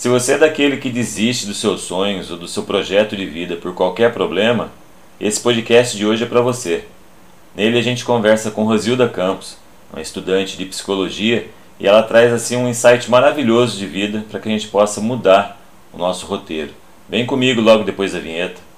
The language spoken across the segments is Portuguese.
Se você é daquele que desiste dos seus sonhos ou do seu projeto de vida por qualquer problema, esse podcast de hoje é para você. Nele a gente conversa com Rosilda Campos, uma estudante de psicologia, e ela traz assim um insight maravilhoso de vida para que a gente possa mudar o nosso roteiro. Vem comigo logo depois da vinheta.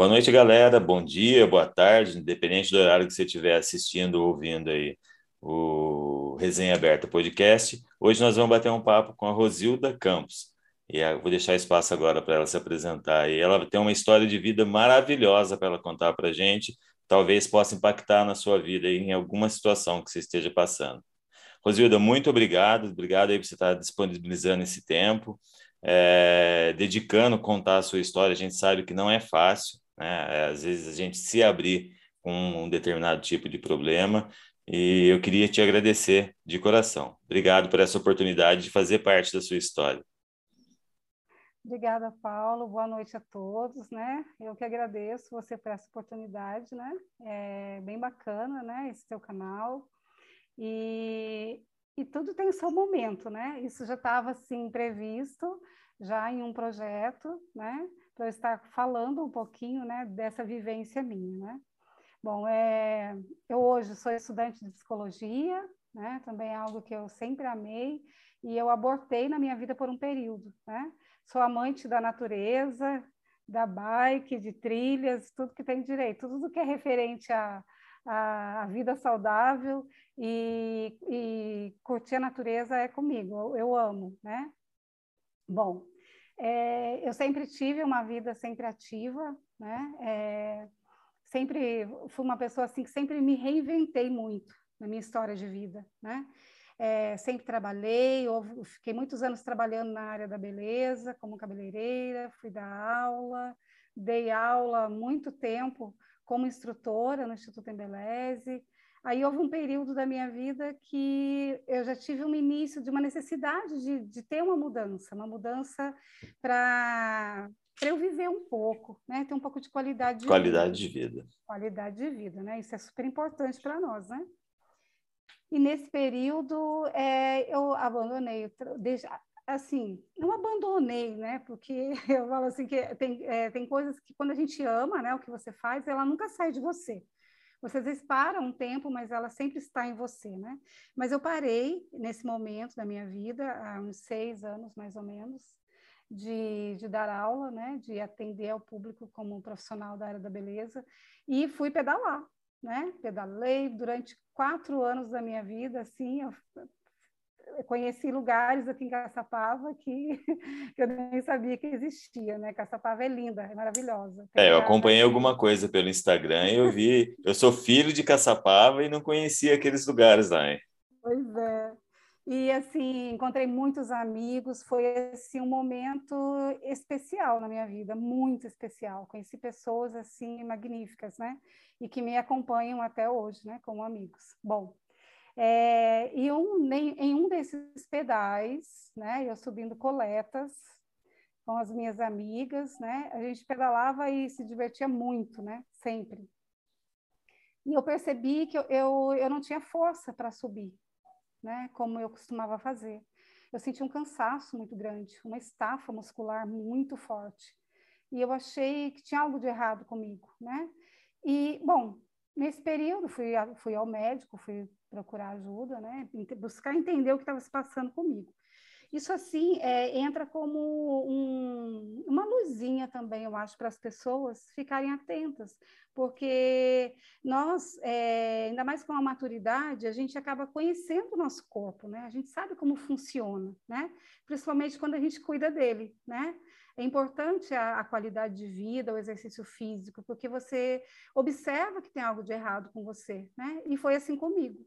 Boa noite, galera. Bom dia, boa tarde, independente do horário que você estiver assistindo ou ouvindo aí o Resenha Aberta Podcast. Hoje nós vamos bater um papo com a Rosilda Campos. E vou deixar espaço agora para ela se apresentar. E ela tem uma história de vida maravilhosa para ela contar para a gente. Talvez possa impactar na sua vida em alguma situação que você esteja passando. Rosilda, muito obrigado. Obrigado aí por você estar disponibilizando esse tempo, é, dedicando contar a sua história. A gente sabe que não é fácil né? Às vezes a gente se abrir com um determinado tipo de problema e eu queria te agradecer de coração. Obrigado por essa oportunidade de fazer parte da sua história. Obrigada, Paulo. Boa noite a todos, né? Eu que agradeço você por essa oportunidade, né? É bem bacana, né? Esse seu canal. E, e tudo tem seu momento, né? Isso já estava, assim, previsto, já em um projeto, né? Para estar falando um pouquinho né, dessa vivência minha. Né? Bom, é, eu hoje sou estudante de psicologia, né, também é algo que eu sempre amei, e eu abortei na minha vida por um período. Né? Sou amante da natureza, da bike, de trilhas, tudo que tem direito, tudo que é referente à, à, vida saudável e, e curtir a natureza é comigo, eu, eu amo, né? Bom, é, eu sempre tive uma vida sempre ativa, né? É, sempre fui uma pessoa assim que sempre me reinventei muito na minha história de vida, né? É, sempre trabalhei, fiquei muitos anos trabalhando na área da beleza, como cabeleireira, fui dar aula, dei aula muito tempo como instrutora no Instituto Embeleze, Aí houve um período da minha vida que eu já tive um início de uma necessidade de, de ter uma mudança, uma mudança para eu viver um pouco, né? Ter um pouco de qualidade de qualidade vida. de vida. Qualidade de vida, né? Isso é super importante para nós, né? E nesse período é, eu abandonei, assim, não abandonei, né? Porque eu falo assim que tem, é, tem coisas que quando a gente ama, né? O que você faz, ela nunca sai de você. Você às vezes para um tempo, mas ela sempre está em você, né? Mas eu parei nesse momento da minha vida, há uns seis anos mais ou menos, de, de dar aula, né? De atender ao público como profissional da área da beleza e fui pedalar, né? Pedalei durante quatro anos da minha vida, assim, eu conheci lugares aqui em Caçapava que, eu nem sabia que existia, né? Caçapava é linda, é maravilhosa. Tem é, eu acompanhei alguma coisa pelo Instagram e eu vi, eu sou filho de Caçapava e não conhecia aqueles lugares lá, hein? Pois é. E assim, encontrei muitos amigos, foi assim um momento especial na minha vida, muito especial. Conheci pessoas assim magníficas, né? E que me acompanham até hoje, né, como amigos. Bom, é, e um, em, em, um desses pedais, né, eu subindo coletas com as minhas amigas, né, a gente pedalava e se divertia muito, né, sempre. E eu percebi que eu, eu, eu não tinha força para subir, né, como eu costumava fazer. Eu senti um cansaço muito grande, uma estafa muscular muito forte. E eu achei que tinha algo de errado comigo, né? E, bom, nesse período fui, fui ao médico, fui procurar ajuda, né? Buscar entender o que estava se passando comigo. Isso, assim, é, entra como um, uma luzinha também, eu acho, para as pessoas ficarem atentas, porque nós, é, ainda mais com a maturidade, a gente acaba conhecendo o nosso corpo, né? A gente sabe como funciona, né? Principalmente quando a gente cuida dele, né? É importante a, a, qualidade de vida, o exercício físico, porque você observa que tem algo de errado com você, né? E foi assim comigo.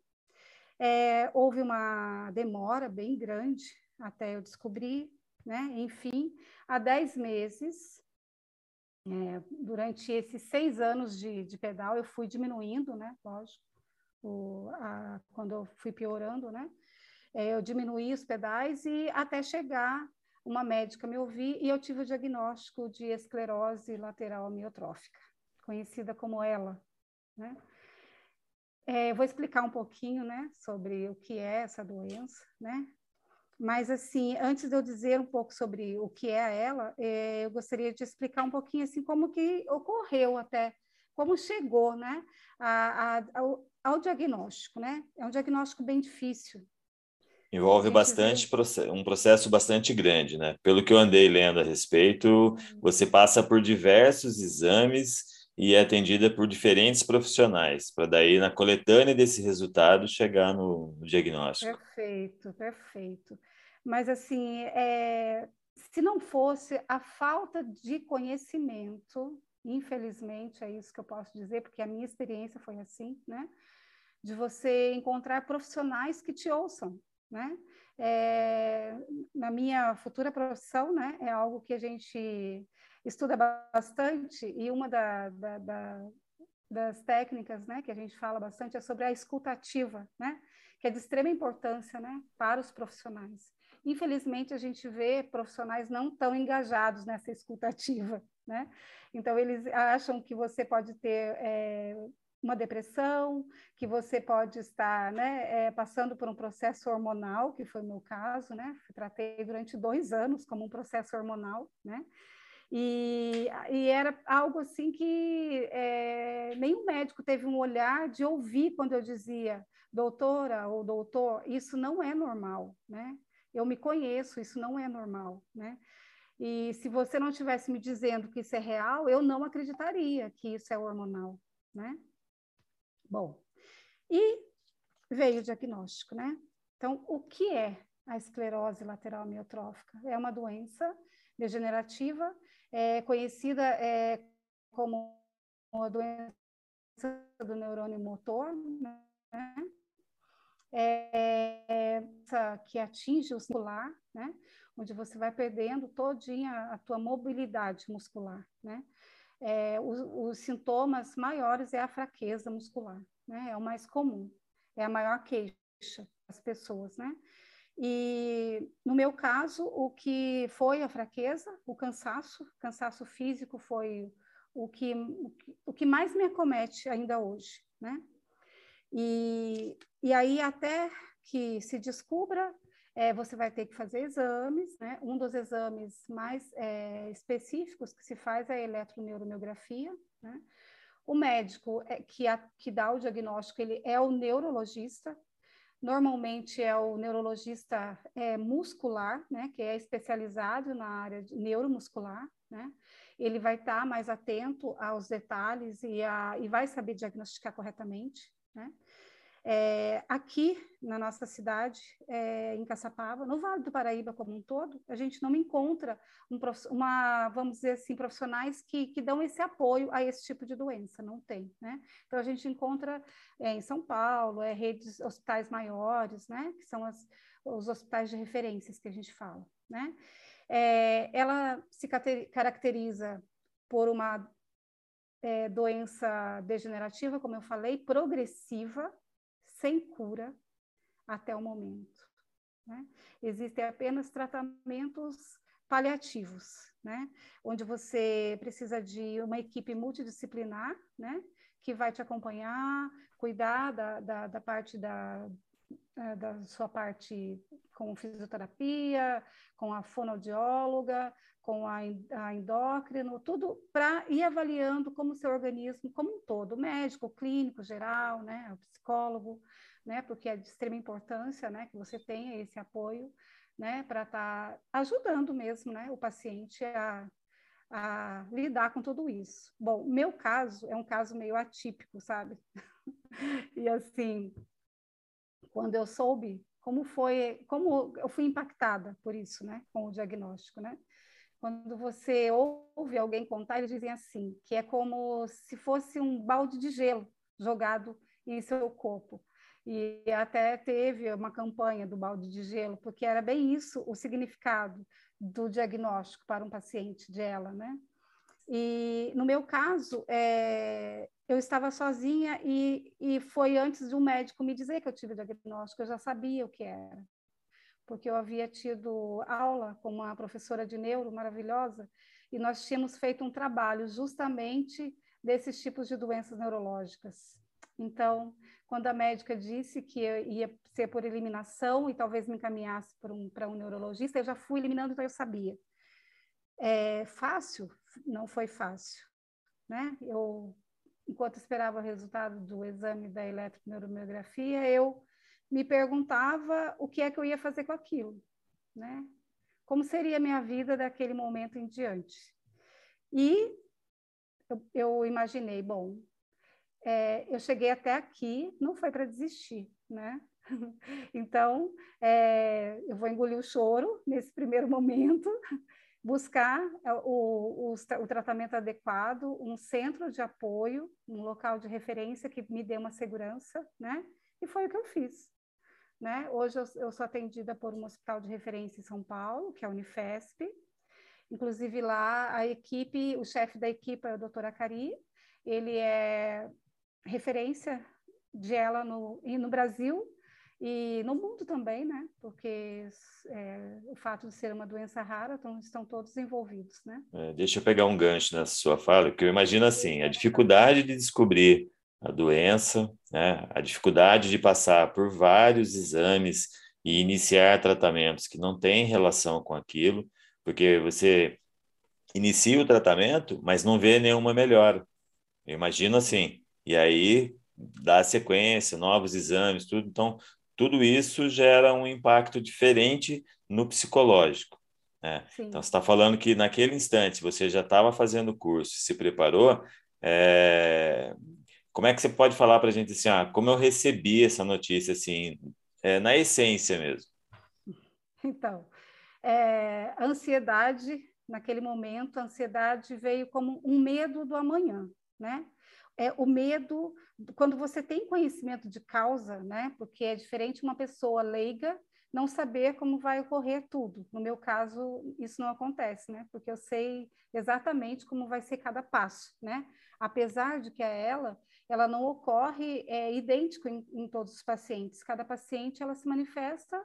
É, houve uma demora bem grande até eu descobrir, né? Enfim, há 10 meses, é, durante esses seis anos de, de, pedal, eu fui diminuindo, né? Lógico, o, a, quando eu fui piorando, né? É, eu diminuí os pedais e até chegar uma médica me ouvir e eu tive o diagnóstico de esclerose lateral amiotrófica, conhecida como ELA, né? É, vou explicar um pouquinho, né, sobre o que é essa doença, né? Mas, assim, antes de eu dizer um pouco sobre o que é ela, é, eu gostaria de explicar um pouquinho, assim, como que ocorreu até, como chegou, né, a, a, ao, ao, diagnóstico, né? É um diagnóstico bem difícil. Envolve bastante, um processo bastante grande, né? Pelo que eu andei lendo a respeito, uhum. você passa por diversos exames e é atendida por diferentes profissionais, para daí, na coletânea desse resultado, chegar no, no diagnóstico. Perfeito, perfeito. Mas, assim, é, se não fosse a falta de conhecimento, infelizmente, é isso que eu posso dizer, porque a minha experiência foi assim, né? De você encontrar profissionais que te ouçam, né? É, na minha futura profissão, né? É algo que a gente estuda bastante e uma da, da, da, das técnicas né, que a gente fala bastante é sobre a escutativa, né, que é de extrema importância né, para os profissionais. Infelizmente, a gente vê profissionais não tão engajados nessa escutativa. Né? Então, eles acham que você pode ter é, uma depressão, que você pode estar né, é, passando por um processo hormonal, que foi o meu caso, né? Tratei durante dois anos como um processo hormonal, né? E, e, era algo assim que é, nenhum médico teve um olhar de ouvir quando eu dizia, doutora ou doutor, isso não é normal, né? Eu me conheço, isso não é normal, né? E se você não estivesse me dizendo que isso é real, eu não acreditaria que isso é hormonal, né? Bom, e veio o diagnóstico, né? Então, o que é a esclerose lateral amiotrófica? É uma doença degenerativa é conhecida é, como a doença do neurônio motor, né? É, essa que atinge o muscular, né? Onde você vai perdendo todinha a tua mobilidade muscular, né? É, os, os, sintomas maiores é a fraqueza muscular, né? É o mais comum, é a maior queixa das pessoas, né? E no meu caso, o que foi a fraqueza, o cansaço, cansaço físico foi o que, o que mais me acomete ainda hoje, né? E, e aí, até que se descubra, é, você vai ter que fazer exames, né? Um dos exames mais é, específicos que se faz é a eletroneuromiografia, né? O médico é, que, a, que dá o diagnóstico, ele é o neurologista, Normalmente é o neurologista é, muscular, né, que é especializado na área neuromuscular, né? Ele vai estar tá mais atento aos detalhes e, a, e vai saber diagnosticar corretamente, né? É, aqui na nossa cidade, é, em Caçapava, no Vale do Paraíba como um todo, a gente não encontra um, uma, vamos dizer assim, profissionais que, que dão esse apoio a esse tipo de doença, não tem, né? Então a gente encontra é, em São Paulo, é, redes hospitais maiores, né? Que são as, os hospitais de referências que a gente fala, né? É, ela se caracteriza por uma é, doença degenerativa, como eu falei, progressiva, sem cura até o momento. Né? Existem apenas tratamentos paliativos, né? onde você precisa de uma equipe multidisciplinar, né? que vai te acompanhar, cuidar da, da, da parte da, da sua parte com fisioterapia, com a fonoaudióloga, com a, a endócrino, tudo para ir avaliando como o seu organismo, como um todo, o médico, o clínico geral, né, o psicólogo, né, porque é de extrema importância, né, que você tenha esse apoio, né, para estar tá ajudando mesmo, né, o paciente a, a lidar com tudo isso. Bom, meu caso é um caso meio atípico, sabe? e assim, quando eu soube como foi, como eu fui impactada por isso, né, com o diagnóstico, né? Quando você ouve alguém contar, eles dizem assim, que é como se fosse um balde de gelo jogado em seu corpo. E até teve uma campanha do balde de gelo, porque era bem isso o significado do diagnóstico para um paciente dela, né? E no meu caso, é, eu estava sozinha e, e foi antes de um médico me dizer que eu tive diagnóstico, eu já sabia o que era porque eu havia tido aula com uma professora de neuro maravilhosa e nós tínhamos feito um trabalho justamente desses tipos de doenças neurológicas. Então, quando a médica disse que ia ser por eliminação e talvez me encaminhasse para um, um neurologista, eu já fui eliminando, então eu sabia. É, fácil? Não foi fácil. Né? Eu, enquanto esperava o resultado do exame da eletroneuromiografia, eu me perguntava o que é que eu ia fazer com aquilo. Né? Como seria a minha vida daquele momento em diante. E eu, eu imaginei, bom, é, eu cheguei até aqui, não foi para desistir, né? Então, é, eu vou engolir o choro nesse primeiro momento, buscar é, o, o, o, tratamento adequado, um centro de apoio, um local de referência que me dê uma segurança, né? E foi o que eu fiz. Né? Hoje eu, eu sou atendida por um hospital de referência em São Paulo, que é a Unifesp. Inclusive lá a equipe, o chefe da equipe é o Dr. Acari, ele é referência de ela no, no Brasil e no mundo também, né? Porque é, o fato de ser uma doença rara, então estão todos envolvidos, né? É, deixa eu pegar um gancho nessa sua fala, que eu imagino assim, a dificuldade de descobrir a doença, né? A dificuldade de passar por vários exames e iniciar tratamentos que não têm relação com aquilo, porque você inicia o tratamento, mas não vê nenhuma melhora. Eu imagino assim, e aí dá sequência, novos exames, tudo. Então, tudo isso gera um impacto diferente no psicológico. Né? Então, você está falando que naquele instante você já estava fazendo o curso, se preparou. É... Como é que você pode falar para a gente assim, ah, como eu recebi essa notícia, assim, é, na essência mesmo? Então, é, a ansiedade, naquele momento, a ansiedade veio como um medo do amanhã, né? é o medo quando você tem conhecimento de causa, né? Porque é diferente uma pessoa leiga não saber como vai ocorrer tudo. No meu caso, isso não acontece, né? Porque eu sei exatamente como vai ser cada passo, né? Apesar de que a ela, ela não ocorre é, idêntico em, em todos os pacientes. Cada paciente, ela se manifesta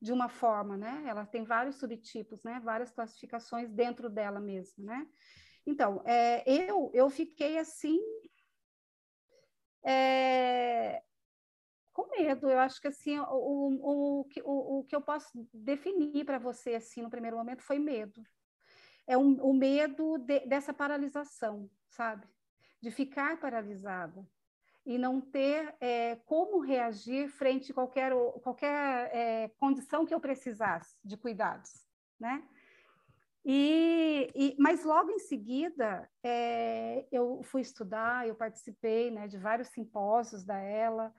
de uma forma, né? Ela tem vários subtipos, né? Várias classificações dentro dela mesma, né? Então, é, eu, eu fiquei assim é, com medo. Eu acho que assim o, o, o, o, que eu posso definir para você assim no primeiro momento foi medo. É um, o medo de, dessa paralisação, sabe? De ficar paralisada e não ter é, como reagir frente a qualquer, qualquer é, condição que eu precisasse de cuidados, né? E, e, mas logo em seguida é, eu fui estudar, eu participei né, de vários simpósios da ela.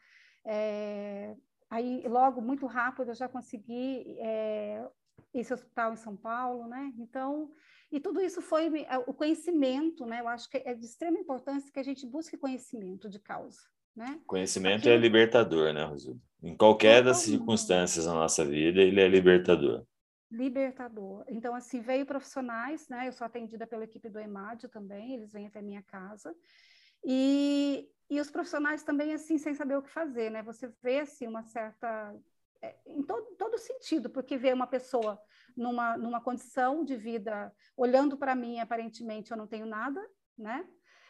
É, aí logo muito rápido eu já consegui é, esse hospital em São Paulo, né? Então e tudo isso foi é, o conhecimento, né? Eu acho que é de extrema importância que a gente busque conhecimento de causa. Né? Conhecimento Aqui... é libertador, né, Rosilda? Em qualquer das circunstâncias na nossa vida, ele é libertador libertador. Então, assim, veio profissionais, né? Eu sou atendida pela equipe do EMAD também, eles vêm até minha casa. E, e os profissionais também, assim, sem saber o que fazer, né? Você vê, assim, uma certa... É, em todo, todo sentido, porque vê uma pessoa numa, numa condição de vida, olhando para mim, aparentemente eu não tenho nada, né?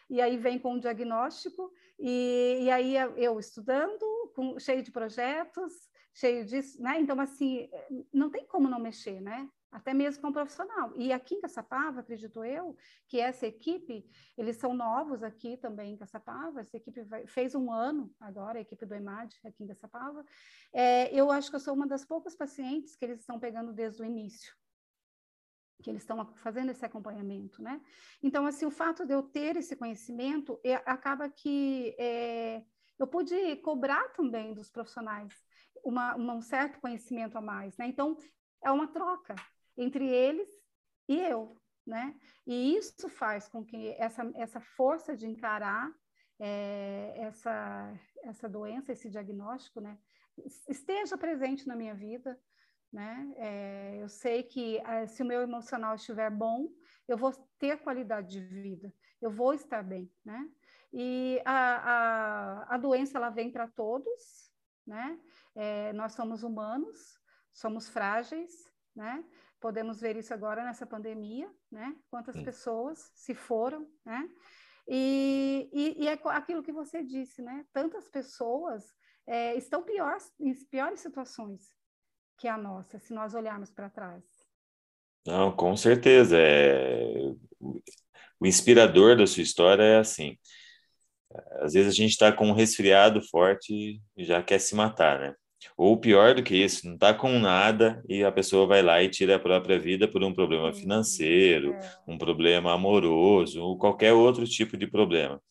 E aí vem com um diagnóstico, e, e aí eu estudando, com, cheio de projetos, cheio disso, né? Então, assim, não tem como não mexer, né? Até mesmo com um profissional. E aqui em Caçapava, acredito eu, que essa equipe, eles são novos aqui também em Caçapava, essa equipe vai, fez um ano agora, a equipe do EMAD aqui em Caçapava. É, eu acho que eu sou uma das poucas pacientes que eles estão pegando desde o início, que eles estão fazendo esse acompanhamento, né? Então, assim, o fato de eu ter esse conhecimento, é, acaba que é, eu pude cobrar também dos profissionais uma, uma, um certo conhecimento a mais, né? Então, é uma troca entre eles e eu, né? E isso faz com que essa, essa força de encarar é, essa, essa doença, esse diagnóstico, né? Esteja presente na minha vida, né? É, eu sei que é, se o meu emocional estiver bom, eu vou ter qualidade de vida, eu vou estar bem, né? E a, a, a doença, ela vem para todos, né? É, nós somos humanos, somos frágeis, né? Podemos ver isso agora nessa pandemia, né? Quantas Sim. pessoas se foram, né? E, e, e, é aquilo que você disse, né? Tantas pessoas é, estão piores, em piores situações que a nossa, se nós olharmos para trás. Não, com certeza. É... O inspirador da sua história é assim. Às vezes a gente está com um resfriado forte e já quer se matar, né? Ou pior do que isso, não está com nada e a pessoa vai lá e tira a própria vida por um problema financeiro, é. um problema amoroso, ou qualquer outro tipo de problema.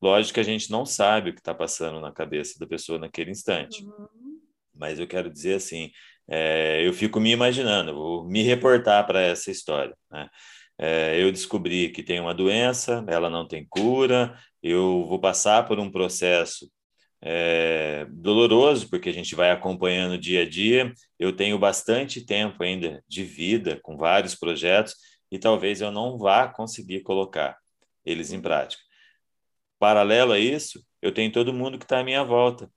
Lógico que a gente não sabe o que está passando na cabeça da pessoa naquele instante. Uhum. Mas eu quero dizer assim, é, eu fico me imaginando, vou me reportar para essa história. Né? É, eu descobri que tem uma doença, ela não tem cura, eu vou passar por um processo é, doloroso, porque a gente vai acompanhando dia a dia. Eu tenho bastante tempo ainda de vida com vários projetos e talvez eu não vá conseguir colocar eles em prática. Paralelo a isso, eu tenho todo mundo que está à minha volta,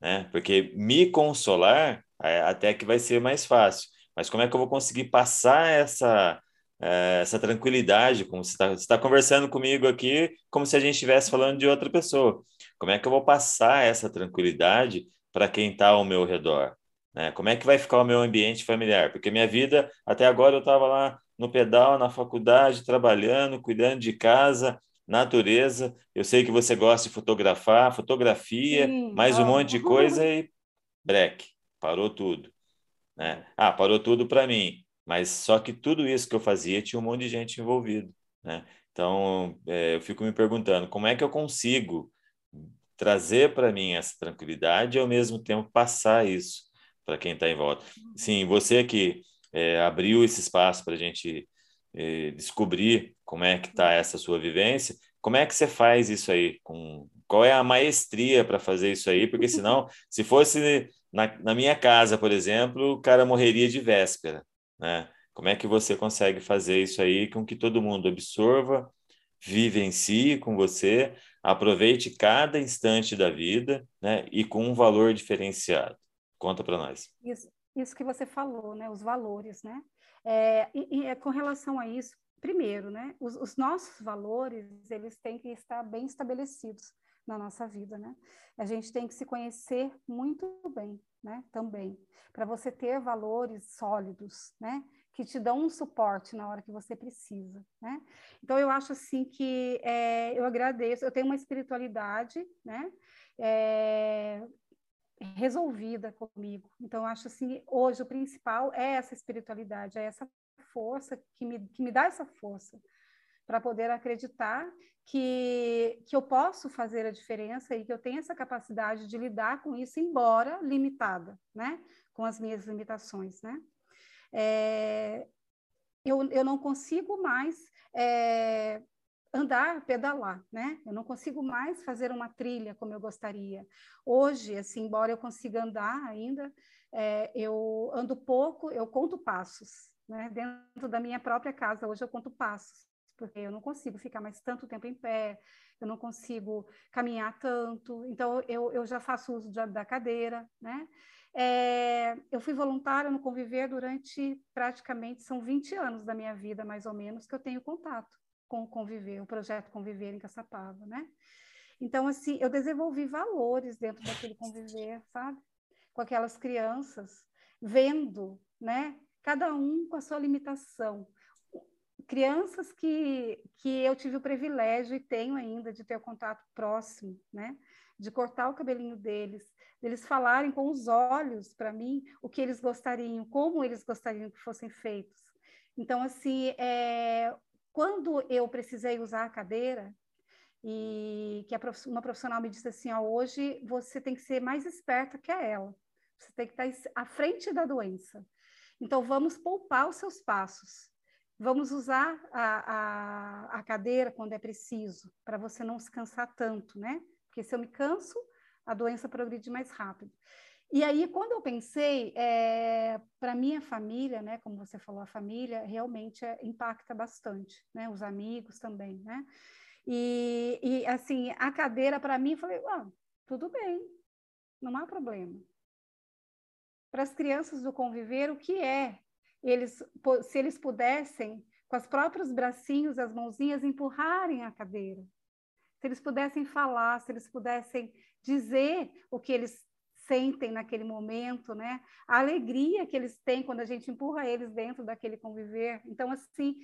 né? Porque me consolar é, até que vai ser mais fácil. Mas como é que eu vou conseguir passar essa é, essa tranquilidade, como você está tá conversando comigo aqui, como se a gente estivesse falando de outra pessoa. Como é que eu vou passar essa tranquilidade para quem está ao meu redor? Né? Como é que vai ficar o meu ambiente familiar? Porque minha vida, até agora, eu estava lá no pedal, na faculdade, trabalhando, cuidando de casa, natureza. Eu sei que você gosta de fotografar, fotografia, Sim, mais um monte de coisa e breque, parou tudo. Né? Ah, parou tudo para mim. Mas só que tudo isso que eu fazia tinha um monte de gente envolvido, né? Então, é, eu fico me perguntando como é que eu consigo trazer para mim essa tranquilidade e ao mesmo tempo passar isso para quem está em volta. Sim, você que é, abriu esse espaço para a gente é, descobrir como é que está essa sua vivência, como é que você faz isso aí? Com, qual é a maestria para fazer isso aí? Porque senão, se fosse na, na minha casa, por exemplo, o cara morreria de véspera né? Como é que você consegue fazer isso aí com que todo mundo absorva, vivencie com você, aproveite cada instante da vida, né? E com um valor diferenciado. Conta para nós. Isso, isso que você falou, né? Os valores, né? É, e, e é com relação a isso, primeiro, né? Os, os, nossos valores eles têm que estar bem estabelecidos na nossa vida, né? A gente tem que se conhecer muito bem, né? Também para você ter valores sólidos, né? Que te dão um suporte na hora que você precisa, né? Então, eu acho assim que é, eu agradeço, eu tenho uma espiritualidade, né? É, resolvida comigo. Então, eu acho assim, hoje o principal é essa espiritualidade, é essa força que me, que me dá essa força para poder acreditar que, que eu posso fazer a diferença e que eu tenho essa capacidade de lidar com isso, embora limitada, né? com as minhas limitações, né? É, eu, eu não consigo mais é, andar, pedalar, né? Eu não consigo mais fazer uma trilha como eu gostaria. Hoje, assim, embora eu consiga andar ainda, é, eu ando pouco, eu conto passos, né? Dentro da minha própria casa, hoje eu conto passos, porque eu não consigo ficar mais tanto tempo em pé, eu não consigo caminhar tanto, então eu, eu já faço uso da cadeira, né? É, eu fui voluntária no Conviver durante praticamente, são 20 anos da minha vida, mais ou menos, que eu tenho contato com o Conviver, o projeto Conviver em Caçapava, né? Então, assim, eu desenvolvi valores dentro daquele Conviver, sabe? Com aquelas crianças, vendo, né? Cada um com a sua limitação. Crianças que, que eu tive o privilégio e tenho ainda de ter contato próximo, né? De cortar o cabelinho deles, eles falarem com os olhos para mim o que eles gostariam, como eles gostariam que fossem feitos. Então, assim, é, quando eu precisei usar a cadeira, e que uma profissional me disse assim, ó, hoje você tem que ser mais esperta que ela, você tem que estar à frente da doença. Então, vamos poupar os seus passos. Vamos usar a, a, a cadeira quando é preciso, para você não se cansar tanto, né? Porque se eu me canso, a doença progride mais rápido. E aí, quando eu pensei, é, para minha família, né, como você falou, a família realmente é, impacta bastante, né, os amigos também, né, e, e assim, a cadeira para mim, falei, ah, tudo bem, não há problema. Para as crianças do conviver, o que é? Eles, se eles pudessem, com os próprios bracinhos, as mãozinhas, empurrarem a cadeira, se eles pudessem falar, se eles pudessem dizer o que eles sentem naquele momento, né? A alegria que eles têm quando a gente empurra eles dentro daquele conviver. Então, assim,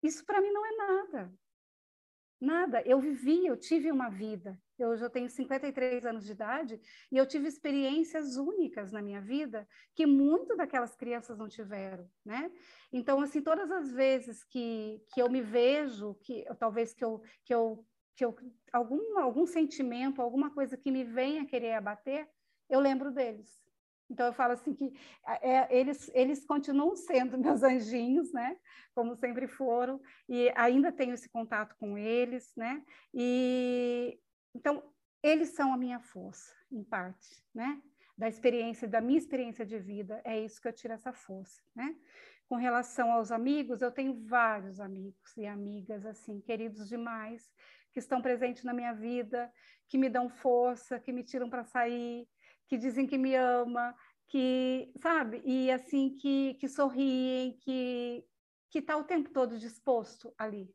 isso para mim não é nada. Nada. Eu vivi, eu tive uma vida. Eu eu tenho 53 anos de idade e eu tive experiências únicas na minha vida que muito daquelas crianças não tiveram, né? Então, assim, todas as vezes que, que eu me vejo, que talvez que eu, que eu, que eu algum, algum sentimento, alguma coisa que me venha querer abater, eu lembro deles. Então, eu falo assim que é, eles, eles continuam sendo meus anjinhos, né? Como sempre foram, e ainda tenho esse contato com eles, né? E, então, eles são a minha força, em parte, né? Da experiência, da minha experiência de vida, é isso que eu tiro essa força, né? Com relação aos amigos, eu tenho vários amigos e amigas, assim, queridos demais, que estão presentes na minha vida, que me dão força, que me tiram para sair, que dizem que me ama, que, sabe? E assim, que, que sorriem, que que está o tempo todo disposto ali.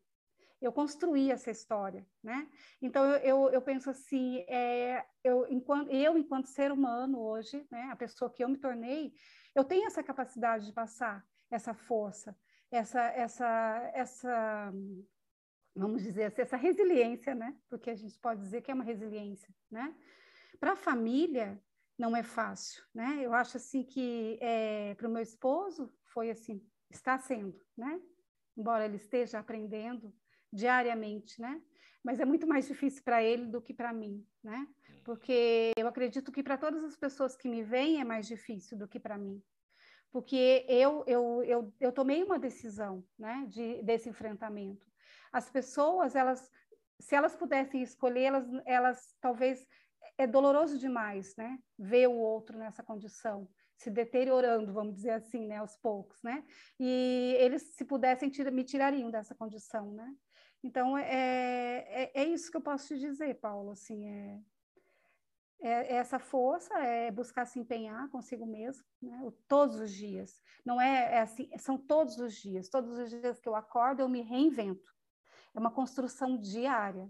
Eu construí essa história, né? Então eu, eu, eu penso assim, é, eu enquanto eu enquanto ser humano hoje, né, a pessoa que eu me tornei, eu tenho essa capacidade de passar essa força, essa essa essa vamos dizer assim, essa resiliência, né? Porque a gente pode dizer que é uma resiliência, né? Para a família, não é fácil, né? Eu acho assim que é, para o meu esposo foi assim, está sendo, né? Embora ele esteja aprendendo diariamente, né? Mas é muito mais difícil para ele do que para mim, né? Hum. Porque eu acredito que para todas as pessoas que me veem é mais difícil do que para mim. Porque eu, eu, eu, eu tomei uma decisão, né? De, desse enfrentamento. As pessoas, elas, se elas pudessem escolher, elas, elas talvez é doloroso demais, né? Ver o outro nessa condição, se deteriorando, vamos dizer assim, né? Aos poucos, né? E eles, se pudessem, tira, me tirariam dessa condição, né? Então, é, é, é, isso que eu posso te dizer, Paulo, assim, é, é, é essa força, é buscar se empenhar consigo mesmo, né? todos os dias. Não é, é assim, são todos os dias. Todos os dias que eu acordo, eu me reinvento. É uma construção diária,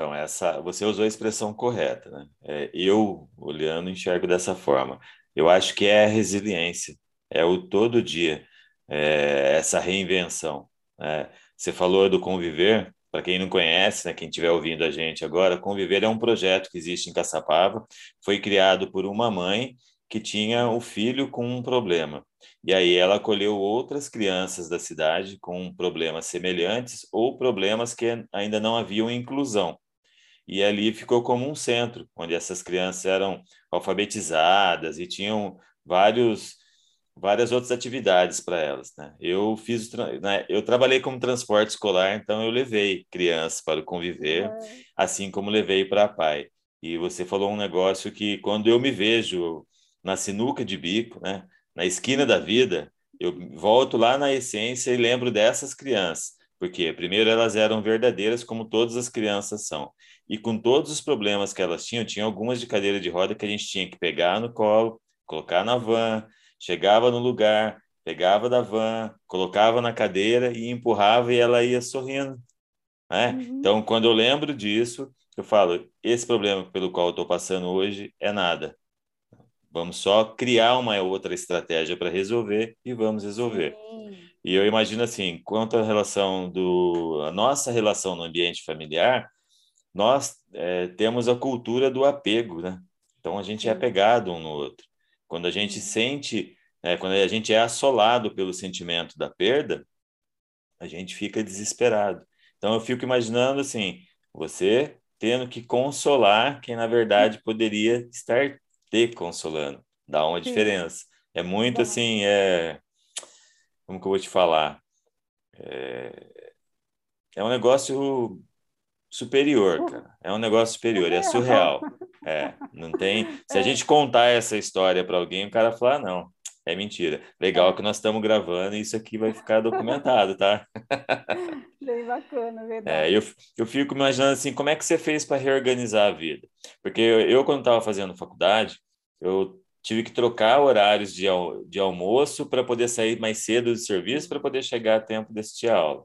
então, essa, você usou a expressão correta, né? É, eu, olhando, enxergo dessa forma. Eu acho que é a resiliência, é o todo dia, é essa reinvenção. Né? Você falou do Conviver, para quem não conhece, né, quem estiver ouvindo a gente agora, Conviver é um projeto que existe em Caçapava, foi criado por uma mãe que tinha o filho com um problema. E aí ela acolheu outras crianças da cidade com problemas semelhantes ou problemas que ainda não haviam inclusão e ali ficou como um centro, onde essas crianças eram alfabetizadas e tinham vários várias outras atividades para elas, né? Eu fiz, né, eu trabalhei como transporte escolar, então eu levei crianças para o conviver, é. assim como levei para a pai. E você falou um negócio que quando eu me vejo na sinuca de bico, né, na esquina da vida, eu volto lá na essência e lembro dessas crianças, porque primeiro elas eram verdadeiras como todas as crianças são. E com todos os problemas que elas tinham, tinha algumas de cadeira de roda que a gente tinha que pegar no colo, colocar na van, chegava no lugar, pegava da van, colocava na cadeira e empurrava e ela ia sorrindo. Né? Uhum. Então, quando eu lembro disso, eu falo: esse problema pelo qual eu estou passando hoje é nada. Vamos só criar uma outra estratégia para resolver e vamos resolver. Sim. E eu imagino assim, quanto à relação do a nossa relação no ambiente familiar, nós é, temos a cultura do apego, né? Então a gente é apegado um no outro. Quando a gente sente, é, quando a gente é assolado pelo sentimento da perda, a gente fica desesperado. Então eu fico imaginando assim, você tendo que consolar quem na verdade poderia estar te consolando. Dá uma diferença. É muito assim, é como que eu vou te falar? É, é um negócio superior, cara. É um negócio superior, é surreal. É, não tem. Se a gente contar essa história para alguém, o cara falar, ah, não, é mentira. Legal que nós estamos gravando e isso aqui vai ficar documentado, tá? Bem bacana, é, verdade. É, eu, eu fico imaginando assim, como é que você fez para reorganizar a vida? Porque eu, eu quando estava fazendo faculdade, eu tive que trocar horários de, de almoço para poder sair mais cedo do serviço para poder chegar a tempo de assistir a aula.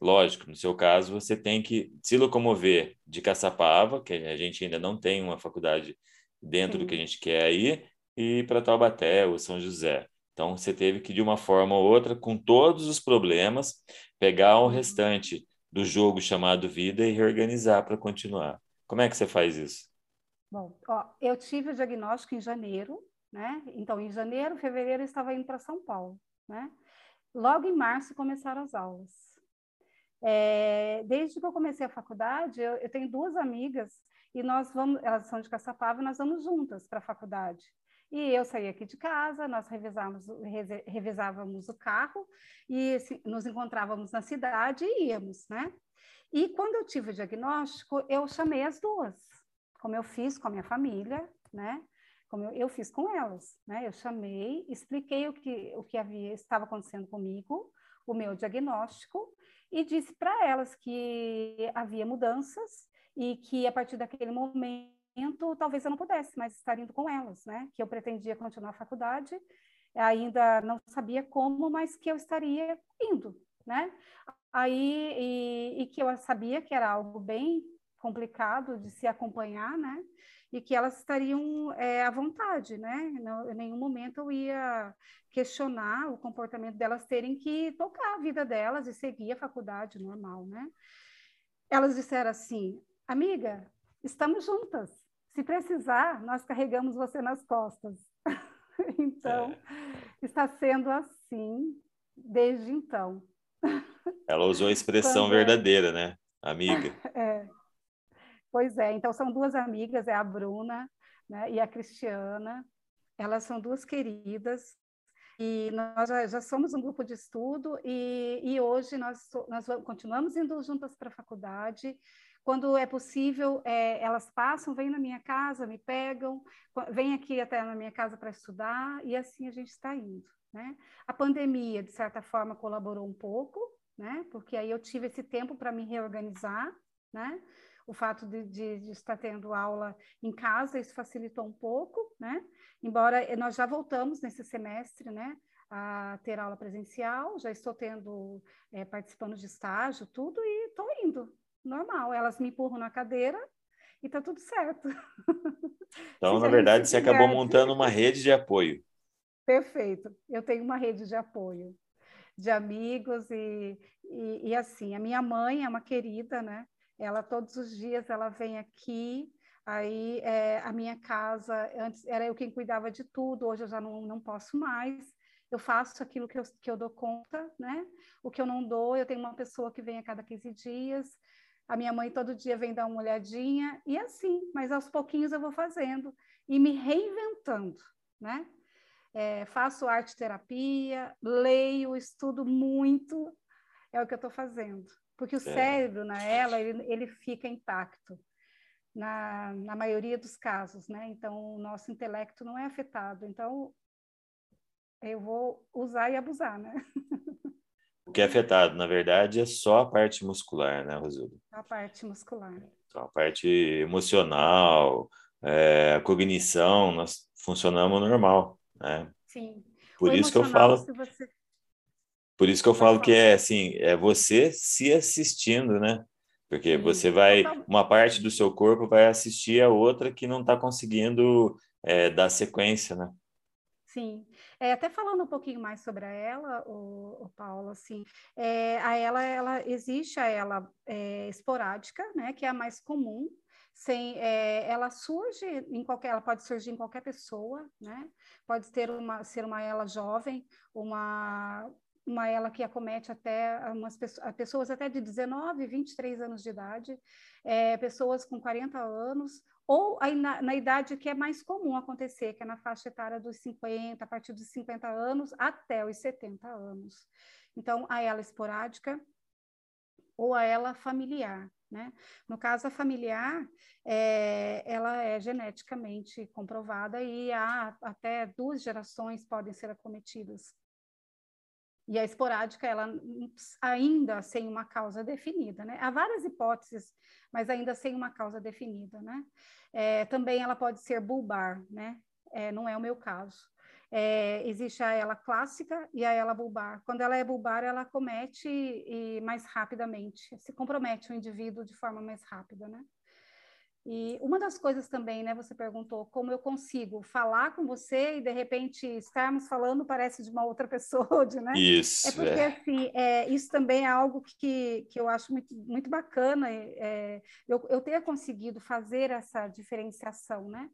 lógico, no seu caso, você tem que se locomover de Caçapava, que a gente ainda não tem uma faculdade dentro Sim. do que a gente quer aí, e ir para Taubaté ou São José. Então, você teve que, de uma forma ou outra, com todos os problemas, pegar o restante do jogo chamado vida e reorganizar para continuar. Como é que você faz isso? Bom, ó, eu tive o diagnóstico em janeiro, né? Então, em janeiro, fevereiro, eu estava indo para São Paulo, né? Logo em março começaram as aulas. É, desde que eu comecei a faculdade, eu, eu, tenho duas amigas e nós vamos, elas são de Caçapava, nós vamos juntas para a faculdade. E eu saía aqui de casa, nós revezávamos o carro e nos encontrávamos na cidade e íamos, né? E quando eu tive o diagnóstico, eu chamei as duas, como eu fiz com a minha família, né? Como eu, eu fiz com elas, né? Eu chamei, expliquei o que o que havia estava acontecendo comigo, o meu diagnóstico e disse para elas que havia mudanças e que a partir daquele momento talvez eu não pudesse mais estar indo com elas, né? Que eu pretendia continuar a faculdade, ainda não sabia como, mas que eu estaria indo, né? Aí, e, e que eu sabia que era algo bem complicado de se acompanhar, né? E que elas estariam é, à vontade, né? Não, em nenhum momento eu ia questionar o comportamento delas terem que tocar a vida delas e seguir a faculdade normal, né? Elas disseram assim, amiga, estamos juntas. Se precisar, nós carregamos você nas costas. então, é. está sendo assim desde então. Ela usou a expressão Quando é. verdadeira, né? Amiga. É. Pois é, então são duas amigas, é a Bruna né, e a Cristiana. Elas são duas queridas e nós já, já somos um grupo de estudo e, e hoje nós, nós continuamos indo juntas para a faculdade quando é possível, é, elas passam, vêm na minha casa, me pegam, vêm aqui até na minha casa para estudar, e assim a gente está indo. Né? A pandemia, de certa forma, colaborou um pouco, né? porque aí eu tive esse tempo para me reorganizar, né? o fato de, de, de, estar tendo aula em casa, isso facilitou um pouco, né? Embora nós já voltamos nesse semestre, né? A ter aula presencial, já estou tendo, é, participando de estágio, tudo, e estou indo, normal. Elas me empurram na cadeira e tá tudo certo. Então, na verdade, você acabou montando uma rede de apoio. Perfeito. Eu tenho uma rede de apoio, de amigos e, e, e, assim, a minha mãe é uma querida, né? Ela todos os dias ela vem aqui, aí é, a minha casa, antes era eu quem cuidava de tudo, hoje eu já não, não posso mais. Eu faço aquilo que eu, que eu dou conta, né? O que eu não dou, eu tenho uma pessoa que vem a cada 15 dias. A minha mãe todo dia vem dar uma olhadinha e assim, mas aos pouquinhos eu vou fazendo e me reinventando, né? É, faço arte terapia, leio, estudo muito, é o que eu estou fazendo, porque o é. cérebro na ela ele, ele fica intacto na, na maioria dos casos, né? Então o nosso intelecto não é afetado, então eu vou usar e abusar, né? O que é afetado, na verdade, é só a parte muscular, né, Rosilda? A parte muscular. Então, a parte emocional, é, a cognição, nós funcionamos normal, né? Sim. Por o isso que eu falo. Você... Por isso que eu falo que é assim, é você se assistindo, né? Porque Sim. você vai, uma parte do seu corpo vai assistir a outra que não está conseguindo é, dar sequência, né? Sim. É, até falando um pouquinho mais sobre ela, o, o Paulo, assim, é, a ela, ela existe a ela é, esporádica, né, que é a mais comum, sem, é, ela surge em qualquer, ela pode surgir em qualquer pessoa, né, pode ter uma, ser uma ela jovem, uma, uma ela que acomete até umas pessoas, pessoas até de 19, 23 anos de idade, é, pessoas com 40 anos, ou aí na, na, idade que é mais comum acontecer, que é na faixa etária dos 50, a partir dos 50 anos até os 70 anos. Então, a ela esporádica ou a ela familiar, né? No caso, a familiar, é, ela é geneticamente comprovada e há até duas gerações podem ser acometidas. E a esporádica, ela ainda sem uma causa definida, né? Há várias hipóteses, mas ainda sem uma causa definida, né? É, também ela pode ser bulbar, né? É, não é o meu caso. É, existe a ela clássica e a ela bulbar. Quando ela é bulbar, ela comete e mais rapidamente, se compromete o indivíduo de forma mais rápida, né? E uma das coisas também, né, você perguntou como eu consigo falar com você e de repente estarmos falando parece de uma outra pessoa, de, né? Isso. É porque é. assim, é, isso também é algo que, que eu acho muito, muito bacana, é, eu, eu ter conseguido fazer essa diferenciação, né?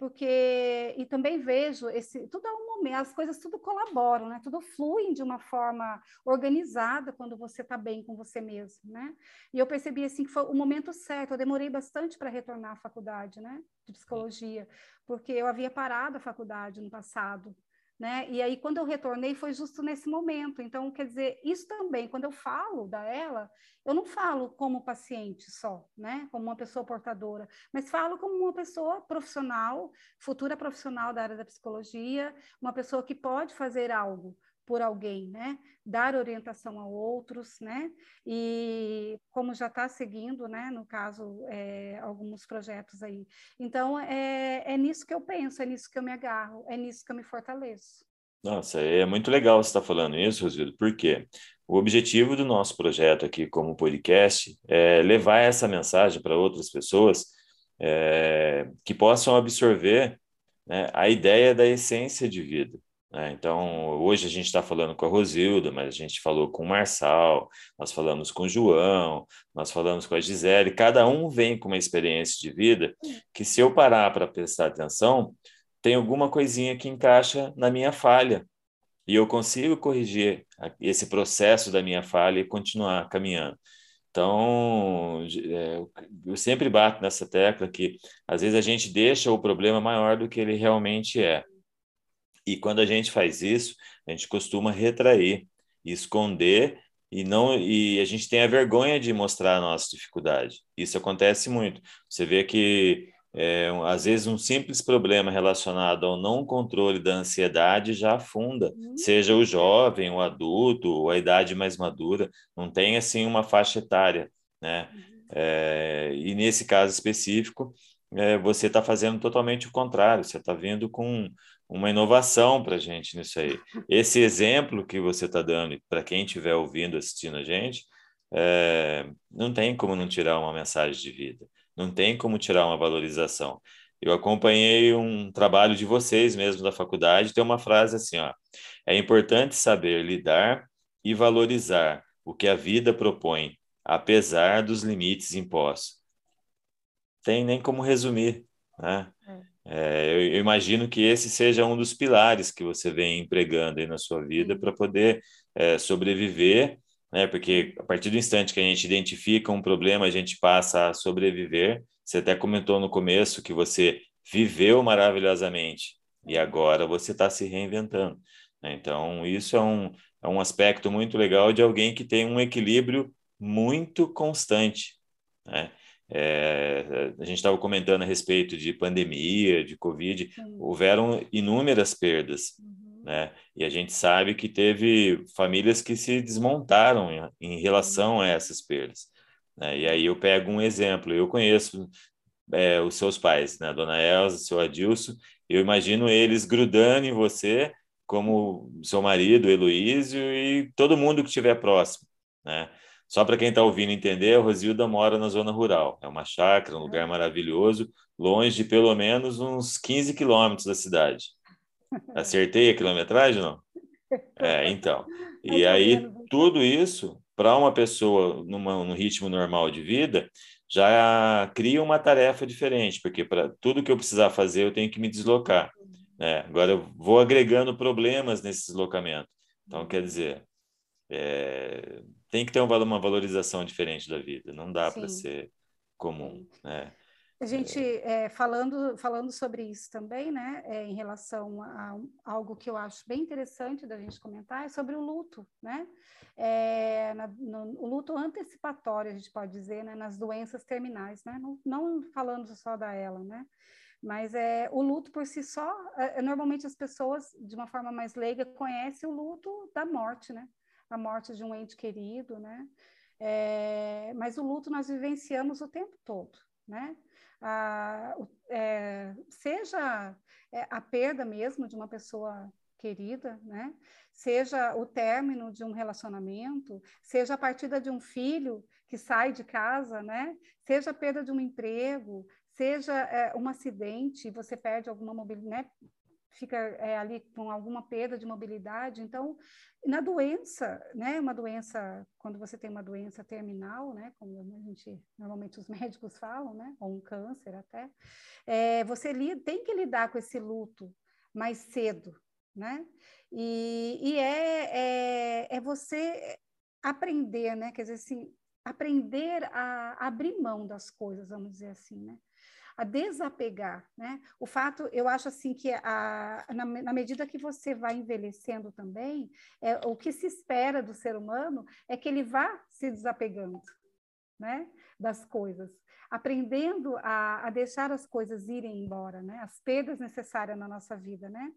Porque e também vejo esse tudo é um momento, as coisas tudo colaboram, né? Tudo flui de uma forma organizada quando você está bem com você mesmo, né? E eu percebi assim que foi o momento certo. Eu demorei bastante para retornar à faculdade, né? De psicologia, porque eu havia parado a faculdade no passado né? E aí, quando eu retornei, foi justo nesse momento. Então, quer dizer, isso também, quando eu falo da ela, eu não falo como paciente só, né? Como uma pessoa portadora, mas falo como uma pessoa profissional, futura profissional da área da psicologia, uma pessoa que pode fazer algo por alguém, né? Dar orientação a outros, né? E como já está seguindo, né? No caso, é, alguns projetos aí. Então, é, é nisso que eu penso, é nisso que eu me agarro, é nisso que eu me fortaleço. Nossa, é muito legal você estar tá falando isso, Rosildo, porque o objetivo do nosso projeto aqui como podcast é levar essa mensagem para outras pessoas é, que possam absorver né, a ideia da essência de vida. Né? Então, hoje a gente está falando com a Rosilda, mas a gente falou com o Marçal, nós falamos com o João, nós falamos com a Gisele, cada um vem com uma experiência de vida que, se eu parar para prestar atenção, tem alguma coisinha que encaixa na minha falha. E eu consigo corrigir esse processo da minha falha e continuar caminhando. Então, é, eu sempre bato nessa tecla que às vezes a gente deixa o problema maior do que ele realmente é. E quando a gente faz isso, a gente costuma retrair, esconder e não e a gente tem a vergonha de mostrar a nossa dificuldade. Isso acontece muito. Você vê que é, às vezes um simples problema relacionado ao não controle da ansiedade já afunda, uhum. seja o jovem, o adulto, ou a idade mais madura, não tem assim uma faixa etária, né? Uhum. É, e nesse caso específico, é, você está fazendo totalmente o contrário, você está vindo com uma inovação para a gente nisso aí. Esse exemplo que você está dando, para quem estiver ouvindo, assistindo a gente, é, não tem como não tirar uma mensagem de vida, não tem como tirar uma valorização. Eu acompanhei um trabalho de vocês mesmo da faculdade, tem uma frase assim, ó, é importante saber lidar e valorizar o que a vida propõe, apesar dos limites impostos. Tem nem como resumir, né? É. É, eu, eu, imagino que esse seja um dos pilares que você vem empregando aí na sua vida para poder é, sobreviver, né? Porque a partir do instante que a gente identifica um problema, a gente passa a sobreviver. Você até comentou no começo que você viveu maravilhosamente e agora você está se reinventando. Né? Então, isso é um, é um aspecto muito legal de alguém que tem um equilíbrio muito constante. Né? É, a gente estava comentando a respeito de pandemia, de Covid, houveram inúmeras perdas, uhum. né? E a gente sabe que teve famílias que se desmontaram em, em relação a essas perdas. Né? E aí eu pego um exemplo, eu conheço é, os seus pais, né? Dona Elza, seu Adilson, eu imagino eles grudando em você, como seu marido, Heloísio, e todo mundo que estiver próximo, né? Só para quem está ouvindo entender, a Rosilda mora na zona rural. É uma chácara, um lugar maravilhoso, longe de pelo menos uns 15 quilômetros da cidade. Acertei a quilometragem, não? É, então. E aí, tudo isso, para uma pessoa numa, num ritmo normal de vida, já cria uma tarefa diferente, porque para tudo que eu precisar fazer, eu tenho que me deslocar. Né? Agora, eu vou agregando problemas nesse deslocamento. Então, quer dizer, é, tem que ter uma valorização diferente da vida, não dá para ser comum, né? A gente, é, falando, falando sobre isso também, né, é, em relação a, a, algo que eu acho bem interessante da gente comentar, é sobre o luto, né? É, na, no, o luto antecipatório, a gente pode dizer, né, nas doenças terminais, né? Não, não falando só da ela, né? Mas é, o luto por si só, é, é, normalmente as pessoas, de uma forma mais leiga, conhecem o luto da morte, né? A morte de um ente querido, né? É, mas o luto nós vivenciamos o tempo todo, né? A, é, seja é, a perda mesmo de uma pessoa querida, né? Seja o término de um relacionamento, seja a partida de um filho que sai de casa, né? Seja a perda de um emprego, seja é, um acidente, você perde alguma mobilidade, né? Fica é, ali com alguma perda de mobilidade. Então, na doença, né, uma doença, quando você tem uma doença terminal, né, como a gente, normalmente os médicos falam, né, ou um câncer até, é, você li, tem que lidar com esse luto mais cedo, né? E, e é, é, é você aprender, né? Quer dizer, assim, aprender a abrir mão das coisas, vamos dizer assim, né? A desapegar, né? O fato, eu acho assim que a, na, na, medida que você vai envelhecendo também, é, o que se espera do ser humano é que ele vá se desapegando, né? Das coisas, aprendendo a, a deixar as coisas irem embora, né? As perdas necessárias na nossa vida, né?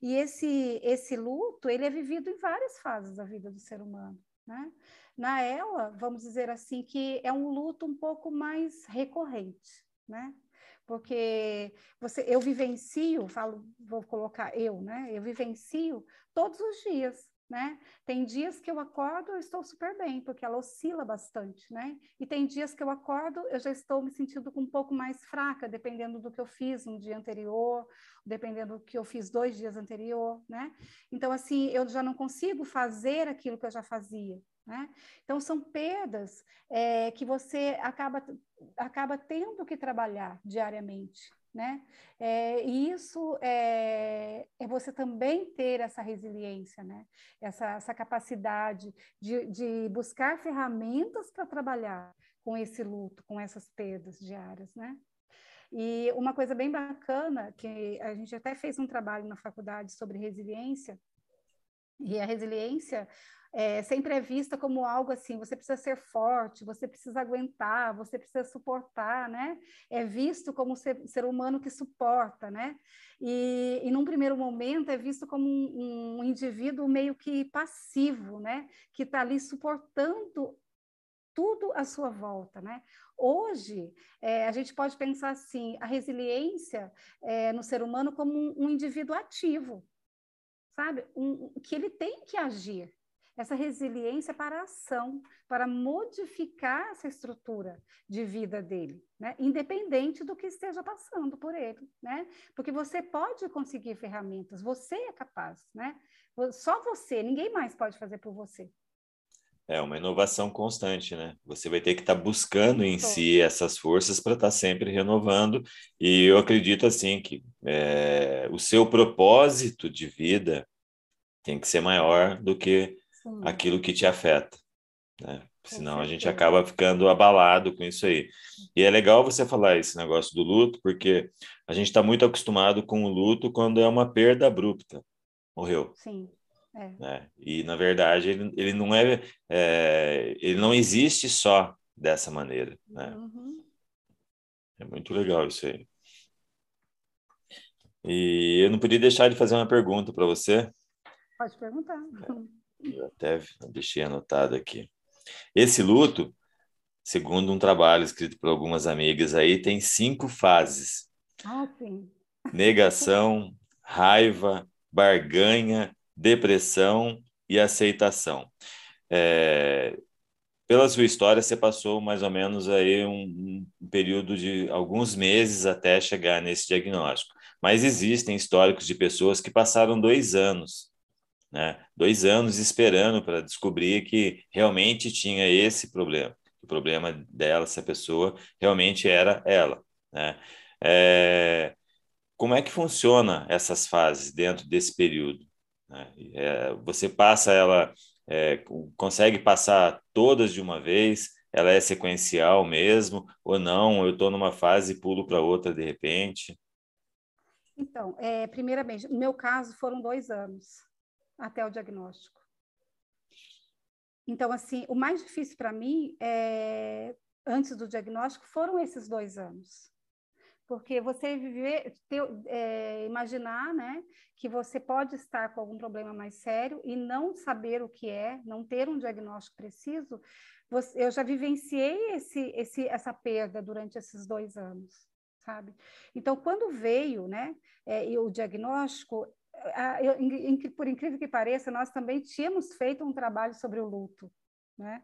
E esse esse luto, ele é vivido em várias fases da vida do ser humano, né? Na ela, vamos dizer assim, que é um luto um pouco mais recorrente, né? Porque você, eu vivencio, falo, vou colocar eu, né? Eu vivencio todos os dias, né? Tem dias que eu acordo, eu estou super bem, porque ela oscila bastante, né? E tem dias que eu acordo, eu já estou me sentindo um pouco mais fraca, dependendo do que eu fiz no dia anterior, dependendo do que eu fiz dois dias anterior, né? Então, assim, eu já não consigo fazer aquilo que eu já fazia, né? Então, são perdas é, que você acaba, acaba tendo que trabalhar diariamente. Né? É, e isso é, é, você também ter essa resiliência, né? essa, essa capacidade de, de buscar ferramentas para trabalhar com esse luto, com essas perdas diárias. Né? E uma coisa bem bacana, que a gente até fez um trabalho na faculdade sobre resiliência, e a resiliência, é, sempre é vista como algo assim, você precisa ser forte, você precisa aguentar, você precisa suportar, né? É visto como ser, ser humano que suporta, né? E, e num primeiro momento é visto como um, um indivíduo meio que passivo, né? Que está ali suportando tudo à sua volta, né? Hoje, é, a gente pode pensar assim, a resiliência é, no ser humano como um, um indivíduo ativo, sabe? Um, que ele tem que agir, essa resiliência para a ação, para modificar essa estrutura de vida dele, né? independente do que esteja passando por ele, né? Porque você pode conseguir ferramentas, você é capaz, né? Só você, ninguém mais pode fazer por você. É uma inovação constante, né? Você vai ter que estar tá buscando em si essas forças para estar tá sempre renovando. E eu acredito assim que é, o seu propósito de vida tem que ser maior do que Sim. aquilo que te afeta, né? Senão a gente acaba ficando abalado com isso aí. E é legal você falar esse negócio do luto, porque a gente está muito acostumado com o luto quando é uma perda abrupta. Morreu. Sim. É. Né? E na verdade ele, ele não é, é, ele não existe só dessa maneira. Né? Uhum. É muito legal isso aí. E eu não podia deixar de fazer uma pergunta para você. Pode perguntar. É. Eu até deixei anotado aqui. Esse luto, segundo um trabalho escrito por algumas amigas aí, tem cinco fases. Ah, sim. Negação, raiva, barganha, depressão e aceitação. É, pela sua história, você passou mais ou menos aí um, um, período de alguns meses até chegar nesse diagnóstico. Mas existem históricos de pessoas que passaram dois anos né? Dois anos esperando para descobrir que realmente tinha esse problema. O problema dela, essa pessoa, realmente era ela, né? É, como é que funciona essas fases dentro desse período? Né? É, você passa ela, é, consegue passar todas de uma vez? Ela é sequencial mesmo ou não? Eu estou numa fase e pulo para outra de repente? Então, é, primeiramente, no meu caso foram dois anos até o diagnóstico. Então, assim, o mais difícil para mim, é, antes do diagnóstico, foram esses dois anos. Porque você viver, ter, é, imaginar né, que você pode estar com algum problema mais sério e não saber o que é, não ter um diagnóstico preciso, você, eu já vivenciei esse, esse, essa perda durante esses dois anos, sabe? Então, quando veio né, é, o diagnóstico, por incrível que pareça, nós também tínhamos feito um trabalho sobre o luto, né?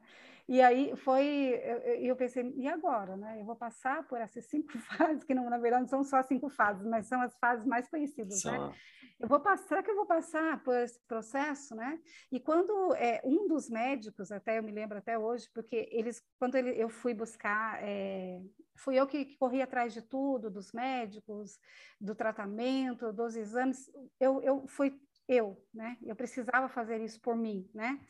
E aí foi, eu, eu pensei, e agora, né? Eu vou passar por essas cinco fases, que não, na verdade não são só cinco fases, mas são as fases mais conhecidas, né? São... né? Eu vou passar, será que eu vou passar por esse processo, né? E quando é, um dos médicos, até eu me lembro até hoje, porque eles, quando ele, eu fui buscar, é, fui eu que, que corri atrás de tudo, dos médicos, do tratamento, dos exames, eu, eu fui eu, né? Eu precisava fazer isso por mim, né?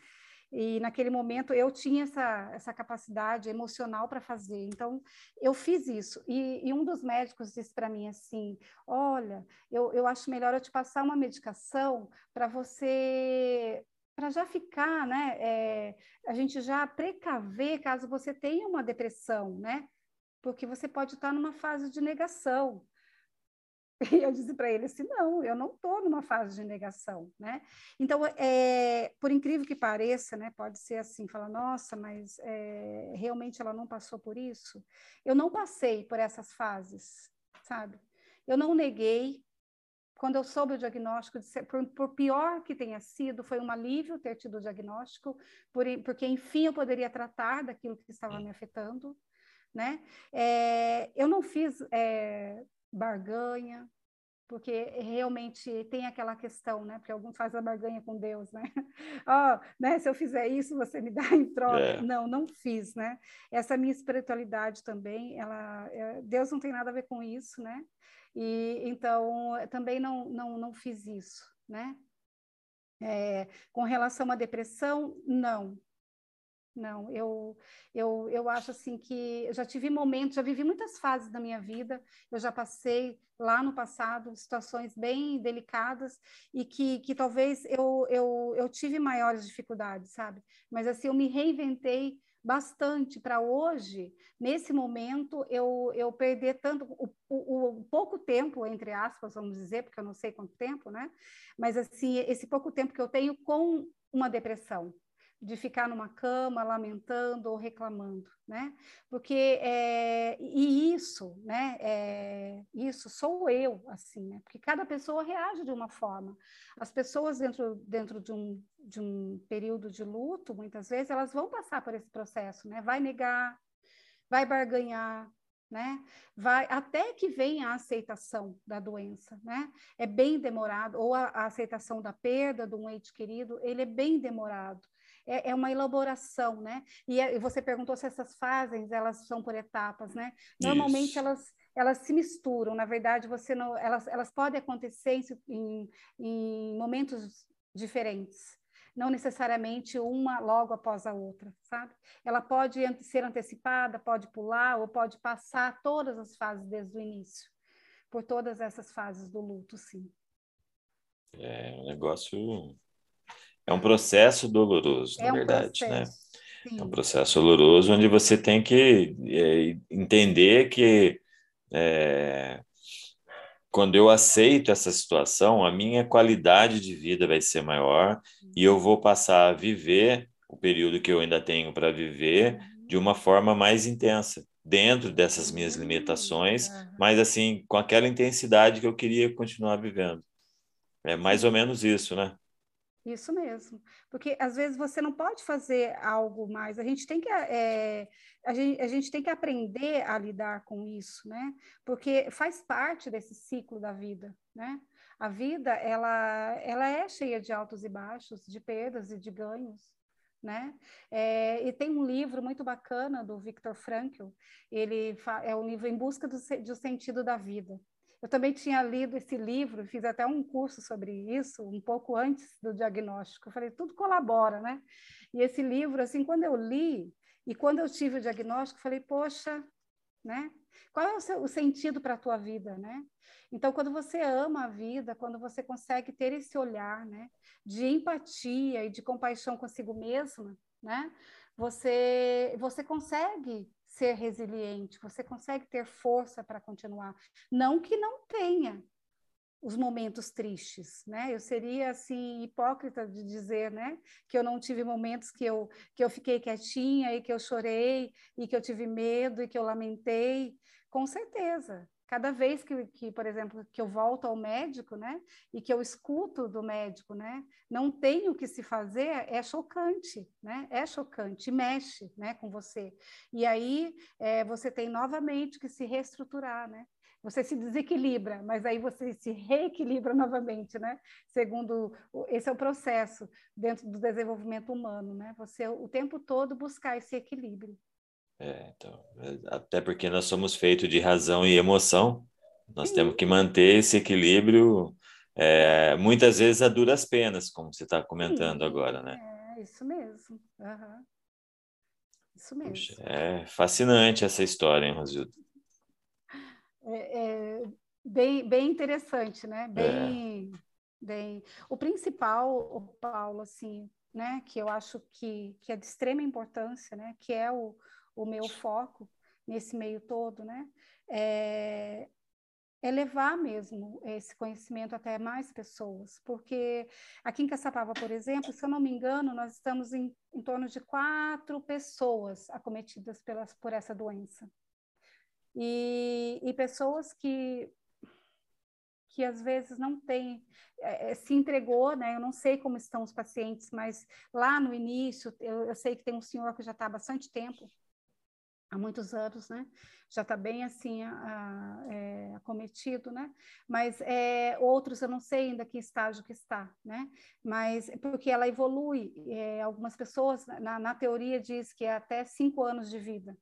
E naquele momento eu tinha essa, essa capacidade emocional para fazer. Então, eu fiz isso. E, e um dos médicos disse para mim assim: Olha, eu, eu acho melhor eu te passar uma medicação para você. Para já ficar, né? É, a gente já precaver caso você tenha uma depressão, né? Porque você pode estar numa fase de negação. E eu disse para ele assim, não, eu não estou numa fase de negação, né? Então, é, por incrível que pareça, né, pode ser assim, falar, nossa, mas é, realmente ela não passou por isso? Eu não passei por essas fases, sabe? Eu não neguei. Quando eu soube o diagnóstico, por, por pior que tenha sido, foi um alívio ter tido o diagnóstico, por, porque enfim eu poderia tratar daquilo que estava me afetando, né? É, eu não fiz é, barganha, porque realmente tem aquela questão, né? Porque alguns fazem a barganha com Deus, né? oh, né? Se eu fizer isso, você me dá em troca. É. Não, não fiz, né? Essa minha espiritualidade também, ela, é, Deus não tem nada a ver com isso, né? E então também não não não fiz isso, né? É, com relação à depressão, não, não, eu, eu, eu acho assim que eu já tive momentos, já vivi muitas fases da minha vida, eu já passei lá no passado situações bem delicadas e que, que talvez eu, eu, eu tive maiores dificuldades, sabe? Mas assim, eu me reinventei bastante para hoje, nesse momento, eu, eu perder tanto, o, o, o, pouco tempo, entre aspas, vamos dizer, porque eu não sei quanto tempo, né? Mas assim, esse pouco tempo que eu tenho com uma depressão, de ficar numa cama lamentando ou reclamando, né? Porque é, e isso, né? É, isso sou eu, assim, né? Porque cada pessoa reage de uma forma. As pessoas dentro dentro de um de um período de luto, muitas vezes elas vão passar por esse processo, né? Vai negar, vai barganhar, né? Vai até que venha a aceitação da doença, né? É bem demorado, ou a, a aceitação da perda de um ente querido, ele é bem demorado é, é uma elaboração, né? E, é, e, você perguntou se essas fases elas são por etapas, né? Normalmente elas elas se misturam. Na verdade, você não, elas elas podem acontecer em, em momentos diferentes não necessariamente uma logo após a outra, sabe? Ela pode ser antecipada, pode pular ou pode passar todas as fases desde o início, por todas essas fases do luto, sim. É um negócio é um processo doloroso, é na um verdade, né? processo, né? Sim. É um processo doloroso onde você tem que é, entender que é, quando eu aceito essa situação, a minha qualidade de vida vai ser maior e eu vou passar a viver o período que eu ainda tenho para viver de uma forma mais intensa, dentro dessas minhas hum, limitações, mas assim, com aquela intensidade que eu queria continuar vivendo. É mais ou menos isso, né? Isso mesmo, porque às vezes você não pode fazer algo mais. A gente tem que é, a, gente, a gente tem que aprender a lidar com isso, né? Porque faz parte desse ciclo da vida, né? A vida ela ela é cheia de altos e baixos, de perdas e de ganhos. Né? É, e tem um livro muito bacana do Viktor Frankl, ele é um livro em busca do, do sentido da vida. Eu também tinha lido esse livro, fiz até um curso sobre isso, um pouco antes do diagnóstico. Eu falei, tudo colabora, né? E esse livro, assim, quando eu li e quando eu tive o diagnóstico, falei, poxa, né? Qual é o, seu, o sentido para a tua vida, né? Então, quando você ama a vida, quando você consegue ter esse olhar, né, de empatia e de compaixão consigo mesma, né? Você você consegue ser resiliente, você consegue ter força para continuar. Não que não tenha os momentos tristes, né? Eu seria assim hipócrita de dizer, né, que eu não tive momentos que eu que eu fiquei quietinha e que eu chorei e que eu tive medo e que eu lamentei. Com certeza, Cada vez que, que, por exemplo, que eu volto ao médico, né, e que eu escuto do médico, né, não tem o que se fazer, é chocante, né, é chocante, mexe, né, com você. E aí é, você tem novamente que se reestruturar, né, você se desequilibra, mas aí você se reequilibra novamente, né? Segundo esse é o processo dentro do desenvolvimento humano, né? Você o tempo todo buscar esse equilíbrio. É, então, até porque nós somos feitos de razão e emoção, nós temos que manter esse equilíbrio, é, muitas vezes a duras penas, como você está comentando Sim. agora, né? É, isso mesmo. Uhum. Isso mesmo. Puxa, é fascinante essa história, hein, Rosildo? É, é, bem, bem interessante, né? Bem, é. bem. O principal, o Paulo, assim, né? Que eu acho que, que é de extrema importância, né? Que é o, o meu foco nesse meio todo, né? É, é levar mesmo esse conhecimento até mais pessoas, porque aqui em Caçapava, por exemplo, se eu não me engano, nós estamos em, em torno de quatro pessoas acometidas pelas, por essa doença. E, e pessoas que que às vezes não tem, é, se entregou, né? Eu não sei como estão os pacientes, mas lá no início, eu, eu sei que tem um senhor que já está há bastante tempo há muitos anos, né? Já está bem assim é, acometido, né? Mas é, outros eu não sei ainda que estágio que está, né? Mas porque ela evolui. É, algumas pessoas na, na teoria diz que é até cinco anos de vida,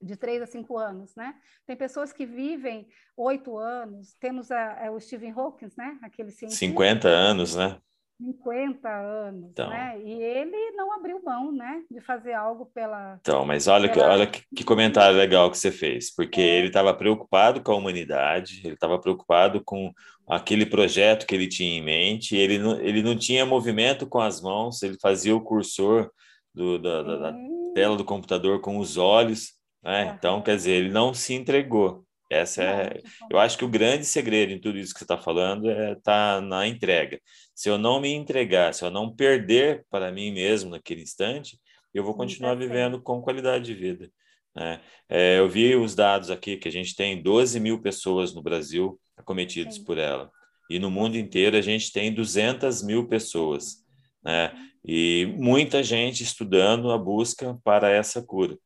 de três a cinco anos, né? Tem pessoas que vivem oito anos. Temos a, a, o Stephen Hawking, né? Aquele cientista. 50 anos, né? 50 anos, então, né? E ele não abriu mão, né, de fazer algo pela. Então, mas olha, pela... olha que, que, comentário legal que você fez, porque é. ele estava preocupado com a humanidade, ele estava preocupado com aquele projeto que ele tinha em mente, ele não, ele não tinha movimento com as mãos, ele fazia o cursor do, da, da, da tela do computador com os olhos, né? Então, quer dizer, ele não se entregou. Essa é, eu acho que o grande segredo em tudo isso que você está falando é tá na entrega. Se eu não me entregar, se eu não perder para mim mesmo naquele instante, eu vou continuar vivendo com qualidade de vida. Né? É, eu vi os dados aqui que a gente tem 12 mil pessoas no Brasil acometidas por ela. E no mundo inteiro a gente tem 200 mil pessoas. Né? Uhum. E muita gente estudando a busca para essa cura.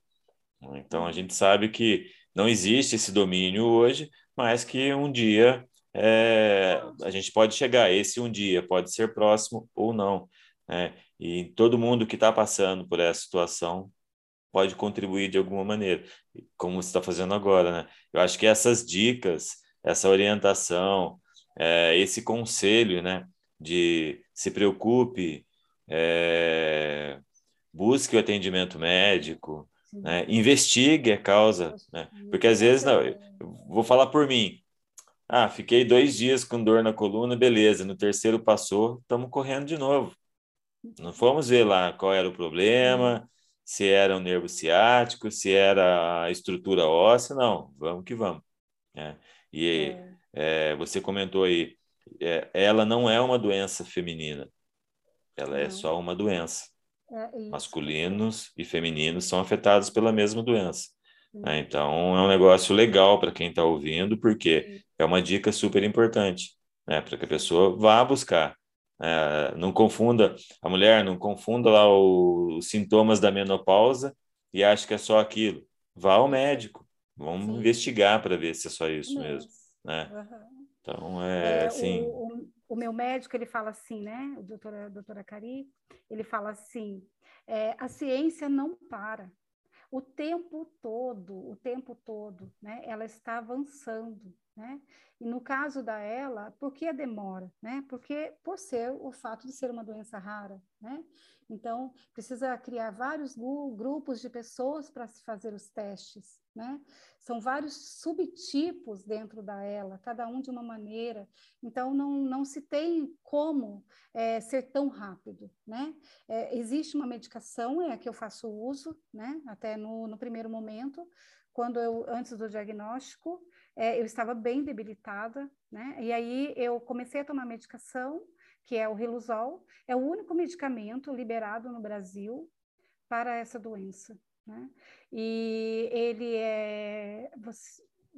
Então a gente sabe que não existe esse domínio hoje, mas que um dia é, a gente pode chegar. Esse um dia pode ser próximo ou não. Né? E todo mundo que está passando por essa situação pode contribuir de alguma maneira, como você está fazendo agora. Né? Eu acho que essas dicas, essa orientação, é, esse conselho né, de se preocupe, é, busque o atendimento médico, né? investigue a causa, né? porque às vezes, não, vou falar por mim, ah, fiquei dois dias com dor na coluna, beleza. No terceiro passou, estamos correndo de novo. Não fomos ver lá qual era o problema, se era o nervo ciático, se era a estrutura óssea, não. Vamos que vamos. É. E é. É, você comentou aí, é, ela não é uma doença feminina, ela é não. é só uma doença. É Masculinos e femininos são afetados pela mesma doença. Né? Então, é um negócio legal para quem está ouvindo, porque é uma dica super importante, né? para que a pessoa vá buscar. É, não confunda, a mulher não confunda lá o, os sintomas da menopausa e acha que é só aquilo. Vá ao médico, vamos Sim. investigar para ver se é só isso mesmo. Né? Uhum. Então, é, é assim... O, o, o, meu médico, ele fala assim, né? O doutora, doutora Cari, ele fala assim, é, a ciência não para o tempo todo, o tempo todo, né? Ela está avançando, né? E no caso da ela, por que a demora, né? Porque por ser o fato de ser uma doença rara, né? Então, precisa criar vários grupos de pessoas para se fazer os testes, né? São vários subtipos dentro da ela, cada um de uma maneira. Então, não, não se tem como é, ser tão rápido, né? É, existe uma medicação, é a que eu faço uso, né? Até no, no primeiro momento, quando eu, antes do diagnóstico, é, eu estava bem debilitada, né? E aí eu comecei a tomar medicação, que é o Riluzol, é o único medicamento liberado no Brasil para essa doença. Né? E ele é.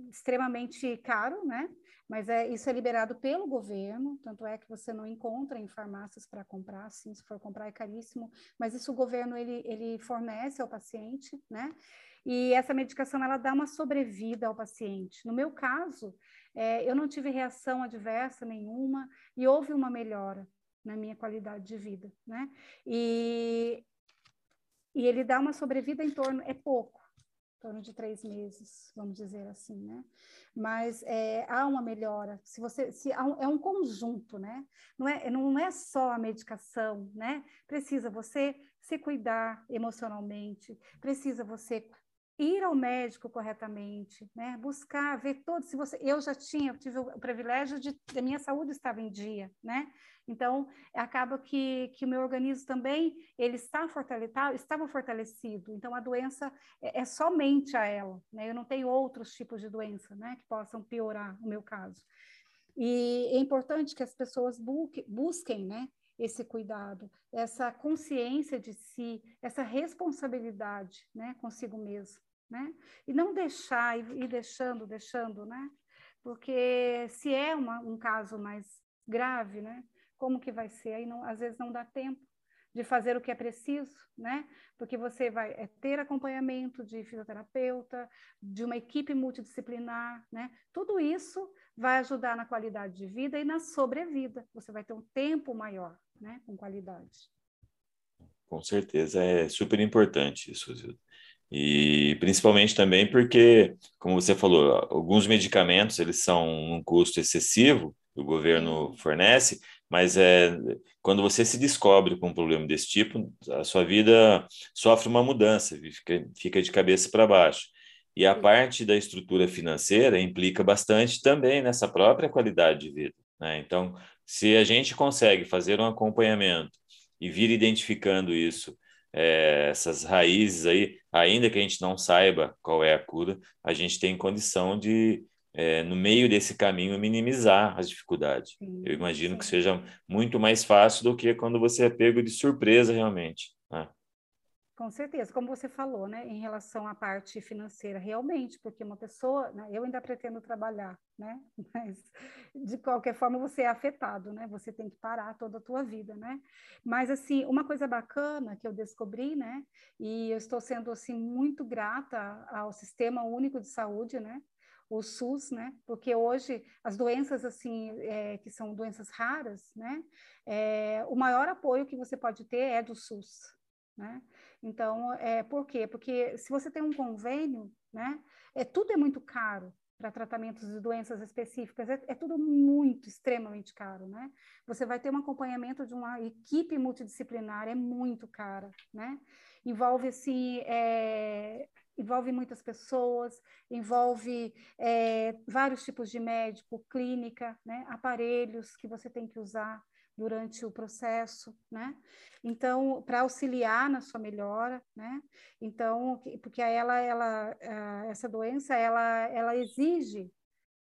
Extremamente caro, né? Mas é, isso é liberado pelo governo, tanto é que você não encontra em farmácias para comprar, sim, se for comprar é caríssimo, mas isso o governo ele, ele fornece ao paciente, né? E essa medicação ela dá uma sobrevida ao paciente. No meu caso, é, eu não tive reação adversa nenhuma e houve uma melhora na minha qualidade de vida, né? E, e ele dá uma sobrevida em torno, é pouco, em torno de três meses, vamos dizer assim, né? Mas é, há uma melhora. Se você, se um, é um conjunto, né? Não é, não é só a medicação, né? Precisa você se cuidar emocionalmente, precisa você ir ao médico corretamente, né? Buscar, ver todo. Se você, eu já tinha, eu tive o privilégio de a minha saúde estava em dia, né? Então acaba que, que o meu organismo também ele está fortalecido, estava fortalecido. Então a doença é, é, somente a ela, né? Eu não tenho outros tipos de doença, né? Que possam piorar o meu caso. E é importante que as pessoas busquem, busquem né? Esse cuidado, essa consciência de si, essa responsabilidade, né, consigo mesmo, né? E não deixar e deixando, deixando, né? Porque se é uma, um caso mais grave, né? Como que vai ser? Aí não, às vezes não dá tempo de fazer o que é preciso, né? Porque você vai é, ter acompanhamento de fisioterapeuta, de uma equipe multidisciplinar, né? Tudo isso vai ajudar na qualidade de vida e na sobrevida. Você vai ter um tempo maior, né? Com qualidade. Com certeza, é super importante isso, Zilda. E principalmente também porque, como você falou, alguns medicamentos eles são um custo excessivo, o governo fornece, mas é quando você se descobre com um problema desse tipo, a sua vida sofre uma mudança, fica, fica de cabeça para baixo. E a parte da estrutura financeira implica bastante também nessa própria qualidade de vida. Né? Então, se a gente consegue fazer um acompanhamento e vir identificando isso é, essas raízes aí, ainda que a gente não saiba qual é a cura, a gente tem condição de, é, no meio desse caminho, minimizar as dificuldades. Sim, Eu imagino sim. que seja muito mais fácil do que quando você é pego de surpresa realmente. Né? Com certeza, como você falou, né, em relação à parte financeira, realmente, porque uma pessoa, né, eu ainda pretendo trabalhar, né, mas de qualquer forma você é afetado, né, você tem que parar toda a tua vida, né, mas assim, uma coisa bacana que eu descobri, né, e eu estou sendo assim muito grata ao Sistema Único de Saúde, né, o SUS, né? Porque hoje as doenças assim é, que são doenças raras, né? É, o maior apoio que você pode ter é do SUS, né? Então, é, por quê? Porque se você tem um convênio, né, é, tudo é muito caro para tratamentos de doenças específicas, é, é, tudo muito, extremamente caro, né? Você vai ter um acompanhamento de uma equipe multidisciplinar, é muito cara, né? Envolve, assim, é, envolve muitas pessoas, envolve é, vários tipos de médico, clínica, né? aparelhos que você tem que usar, durante o processo, né? Então, para auxiliar na sua melhora, né? Então, porque ela, ela, essa doença, ela, ela exige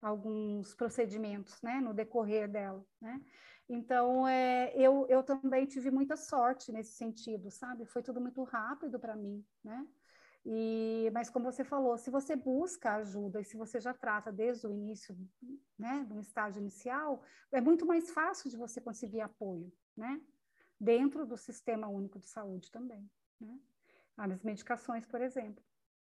alguns procedimentos, né? No decorrer dela, né? Então, é, eu, eu também tive muita sorte nesse sentido, sabe? Foi tudo muito rápido para mim, né? E, mas como você falou, se você busca ajuda e se você já trata desde o início, né, no estágio inicial, é muito mais fácil de você conseguir apoio, né, dentro do sistema único de saúde também, né, as medicações, por exemplo,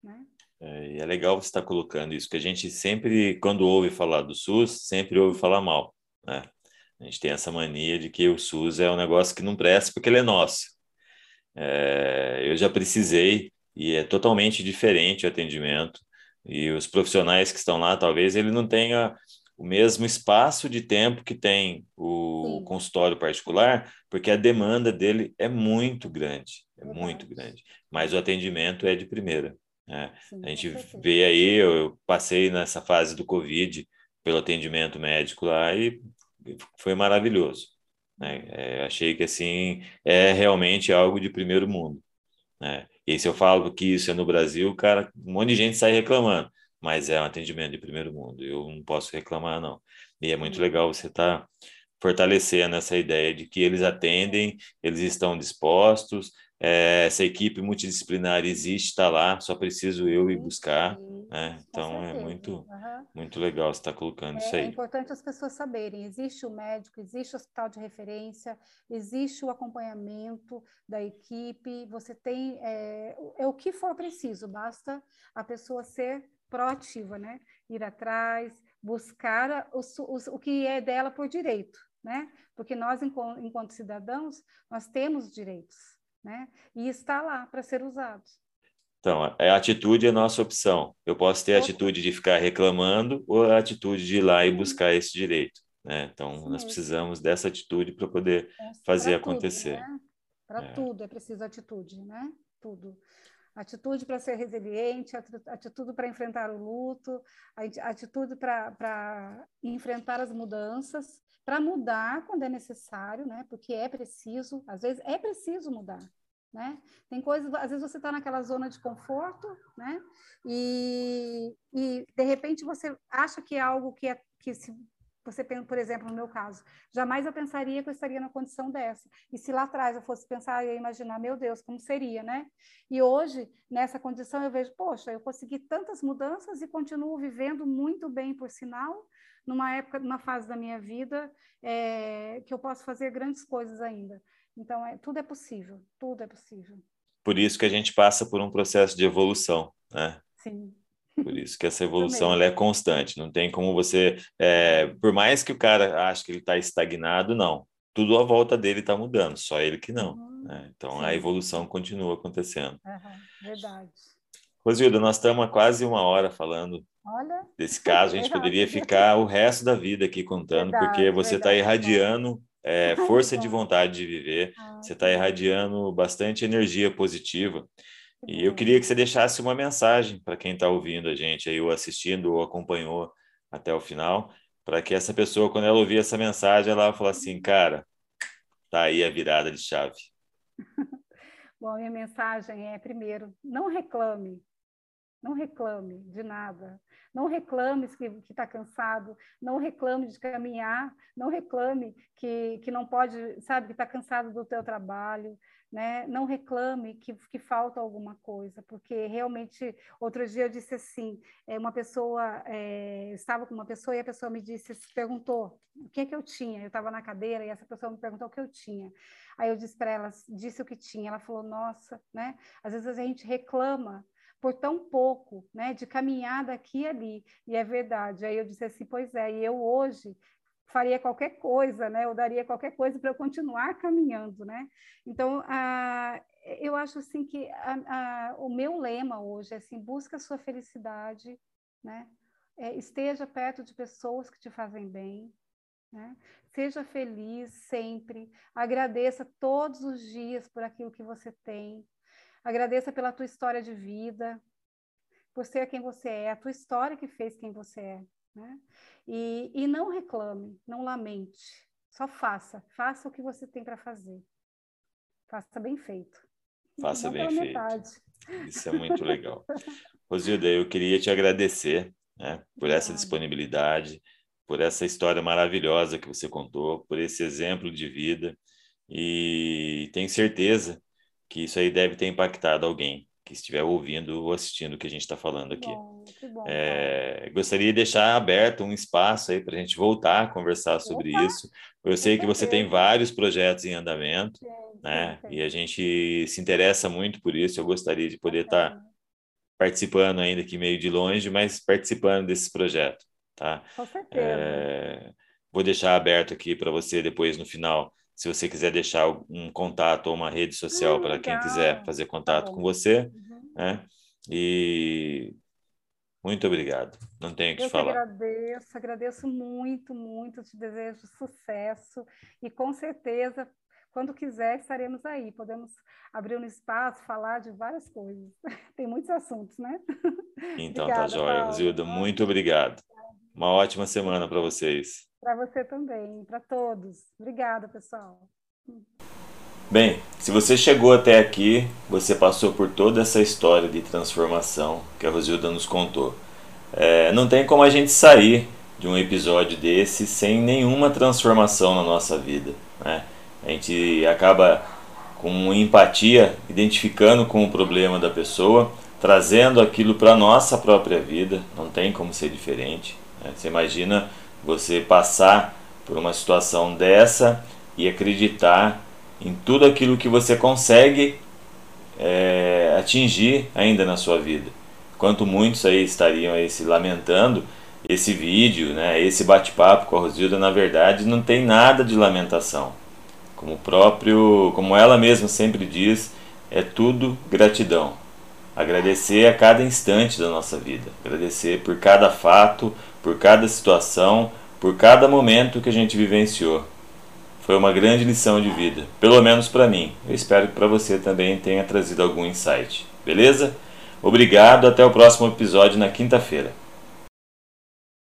né. É, é legal você estar colocando isso, que a gente sempre, quando ouve falar do SUS, sempre ouve falar mal, né. A gente tem essa mania de que o SUS é um negócio que não presta porque ele é nosso. É, eu já precisei e é totalmente diferente o atendimento. E os profissionais que estão lá, talvez ele não tenha o mesmo espaço de tempo que tem o Sim. consultório particular, porque a demanda dele é muito grande, é Verdade. muito grande. Mas o atendimento é de primeira. Né? Sim, a gente vê aí, eu passei nessa fase do Covid pelo atendimento médico lá e foi maravilhoso. Né? É, achei que assim é realmente algo de primeiro mundo. Né? E se eu falo que isso é no Brasil, cara, um monte de gente sai reclamando, mas é um atendimento de primeiro mundo, eu não posso reclamar, não. E é muito legal você estar tá fortalecendo essa ideia de que eles atendem, eles estão dispostos, é, essa equipe multidisciplinar existe, está lá, só preciso eu ir buscar, Né? Então é muito, uhum. muito legal você estar tá colocando é, isso aí. É importante as pessoas saberem: existe o médico, existe o hospital de referência, existe o acompanhamento da equipe, você tem é, é o que for preciso, basta a pessoa ser proativa, né? Ir atrás, buscar o, o, o que é dela por direito, né? Porque nós, enquanto, enquanto cidadãos, nós temos direitos, né? E está lá para ser usado. Então, a atitude é a nossa opção. Eu posso ter a atitude de ficar reclamando ou a atitude de ir lá e buscar esse direito. Né? Então, Sim, nós precisamos dessa atitude para poder é, fazer acontecer. Né? Para é. tudo é preciso atitude, né? Tudo. Atitude para ser resiliente, atitude para enfrentar o luto, atitude para enfrentar as mudanças, para mudar quando é necessário, né? Porque é preciso, às vezes é preciso mudar. Né? Tem coisas, às vezes você está naquela zona de conforto, né? E, e de repente você acha que é algo que é que se você por exemplo, no meu caso, jamais eu pensaria que eu estaria na condição dessa. E se lá atrás eu fosse pensar, ia imaginar, meu Deus, como seria, né? E hoje, nessa condição, eu vejo, poxa, eu consegui tantas mudanças e continuo vivendo muito bem, por sinal, numa época, numa fase da minha vida é, que eu posso fazer grandes coisas ainda. Então, é, tudo é possível, tudo é possível. Por isso que a gente passa por um processo de evolução, né? Sim. Por isso que essa evolução ela é constante. Não tem como você, é, por mais que o cara ache que ele está estagnado, não. Tudo à volta dele está mudando, só ele que não. Uhum. Né? Então Sim. a evolução continua acontecendo. Uhum. Verdade. Rosilda, nós estamos há quase uma hora falando Olha. desse caso. A gente poderia ficar o resto da vida aqui contando, verdade, porque você está irradiando é, força de vontade de viver, ah, você está irradiando bastante energia positiva. E eu queria que você deixasse uma mensagem para quem está ouvindo a gente aí, ou assistindo, ou acompanhou até o final, para que essa pessoa, quando ela ouvir essa mensagem, ela falar assim, cara, tá aí a virada de chave. Bom, minha mensagem é, primeiro, não reclame, não reclame de nada. Não reclame que está cansado, não reclame de caminhar, não reclame que, que não pode, sabe, que está cansado do teu trabalho, né? Não reclame que, que falta alguma coisa, porque realmente, outro dia eu disse assim, é, uma pessoa, é, eu estava com uma pessoa e a pessoa me disse, perguntou o que é que eu tinha, eu estava na cadeira e essa pessoa me perguntou o que eu tinha. Aí eu disse para ela, disse o que tinha, ela falou, nossa, né? Às vezes a gente reclama por tão pouco, né, de caminhar daqui e ali. E é verdade. Aí eu disse assim, pois é, e eu hoje faria qualquer coisa, né? Eu daria qualquer coisa para eu continuar caminhando, né? Então, a, eu acho assim que a, a, o meu lema hoje é assim, busca a sua felicidade, né? É, esteja perto de pessoas que te fazem bem, né? Seja feliz sempre, agradeça todos os dias por aquilo que você tem, Agradeça pela tua história de vida, por ser quem você é, a tua história que fez quem você é. Né? E, e não reclame, não lamente, só faça. Faça o que você tem para fazer. Faça bem feito. Faça bem feito. Metade. Isso é muito legal. Rosilda, eu queria te agradecer né, por essa disponibilidade, por essa história maravilhosa que você contou, por esse exemplo de vida. E tenho certeza que isso aí deve ter impactado alguém que estiver ouvindo ou assistindo o que a gente está falando aqui. Bom, bom, é, gostaria de deixar aberto um espaço aí para a gente voltar a conversar sobre Opa, isso. Eu sei que você tem vários projetos em andamento, né? E a gente se interessa muito por isso. Eu gostaria de poder estar tá participando ainda aqui meio de longe, mas participando desses projetos, tá? Com certeza. É, vou deixar aberto aqui para você depois no final se você quiser deixar um contato ou uma rede social para quem quiser fazer contato tá com você, uhum. né? E muito obrigado. Não tenho o que Eu falar. Eu agradeço, agradeço muito, muito. Te desejo sucesso e com certeza, quando quiser, estaremos aí. Podemos abrir um espaço, falar de várias coisas. Tem muitos assuntos, né? Então tá Obrigada, tá jóia. Zilda, muito obrigado. Uma ótima semana para vocês. Para você também, para todos. Obrigada, pessoal. Bem, se você chegou até aqui, você passou por toda essa história de transformação que a Rosilda nos contou. É, não tem como a gente sair de um episódio desse sem nenhuma transformação na nossa vida. Né? A gente acaba com empatia, identificando com o problema da pessoa, trazendo aquilo para a nossa própria vida, não tem como ser diferente. Né? Você imagina você passar por uma situação dessa e acreditar em tudo aquilo que você consegue é, atingir ainda na sua vida. Quanto muitos aí estariam aí se lamentando, esse vídeo, né, esse bate-papo com a Rosilda, na verdade, não tem nada de lamentação. Como próprio, como ela mesma sempre diz, é tudo gratidão. Agradecer a cada instante da nossa vida, agradecer por cada fato, por cada situação, por cada momento que a gente vivenciou. Foi uma grande lição de vida, pelo menos para mim. Eu espero que para você também tenha trazido algum insight. Beleza? Obrigado, até o próximo episódio na quinta-feira.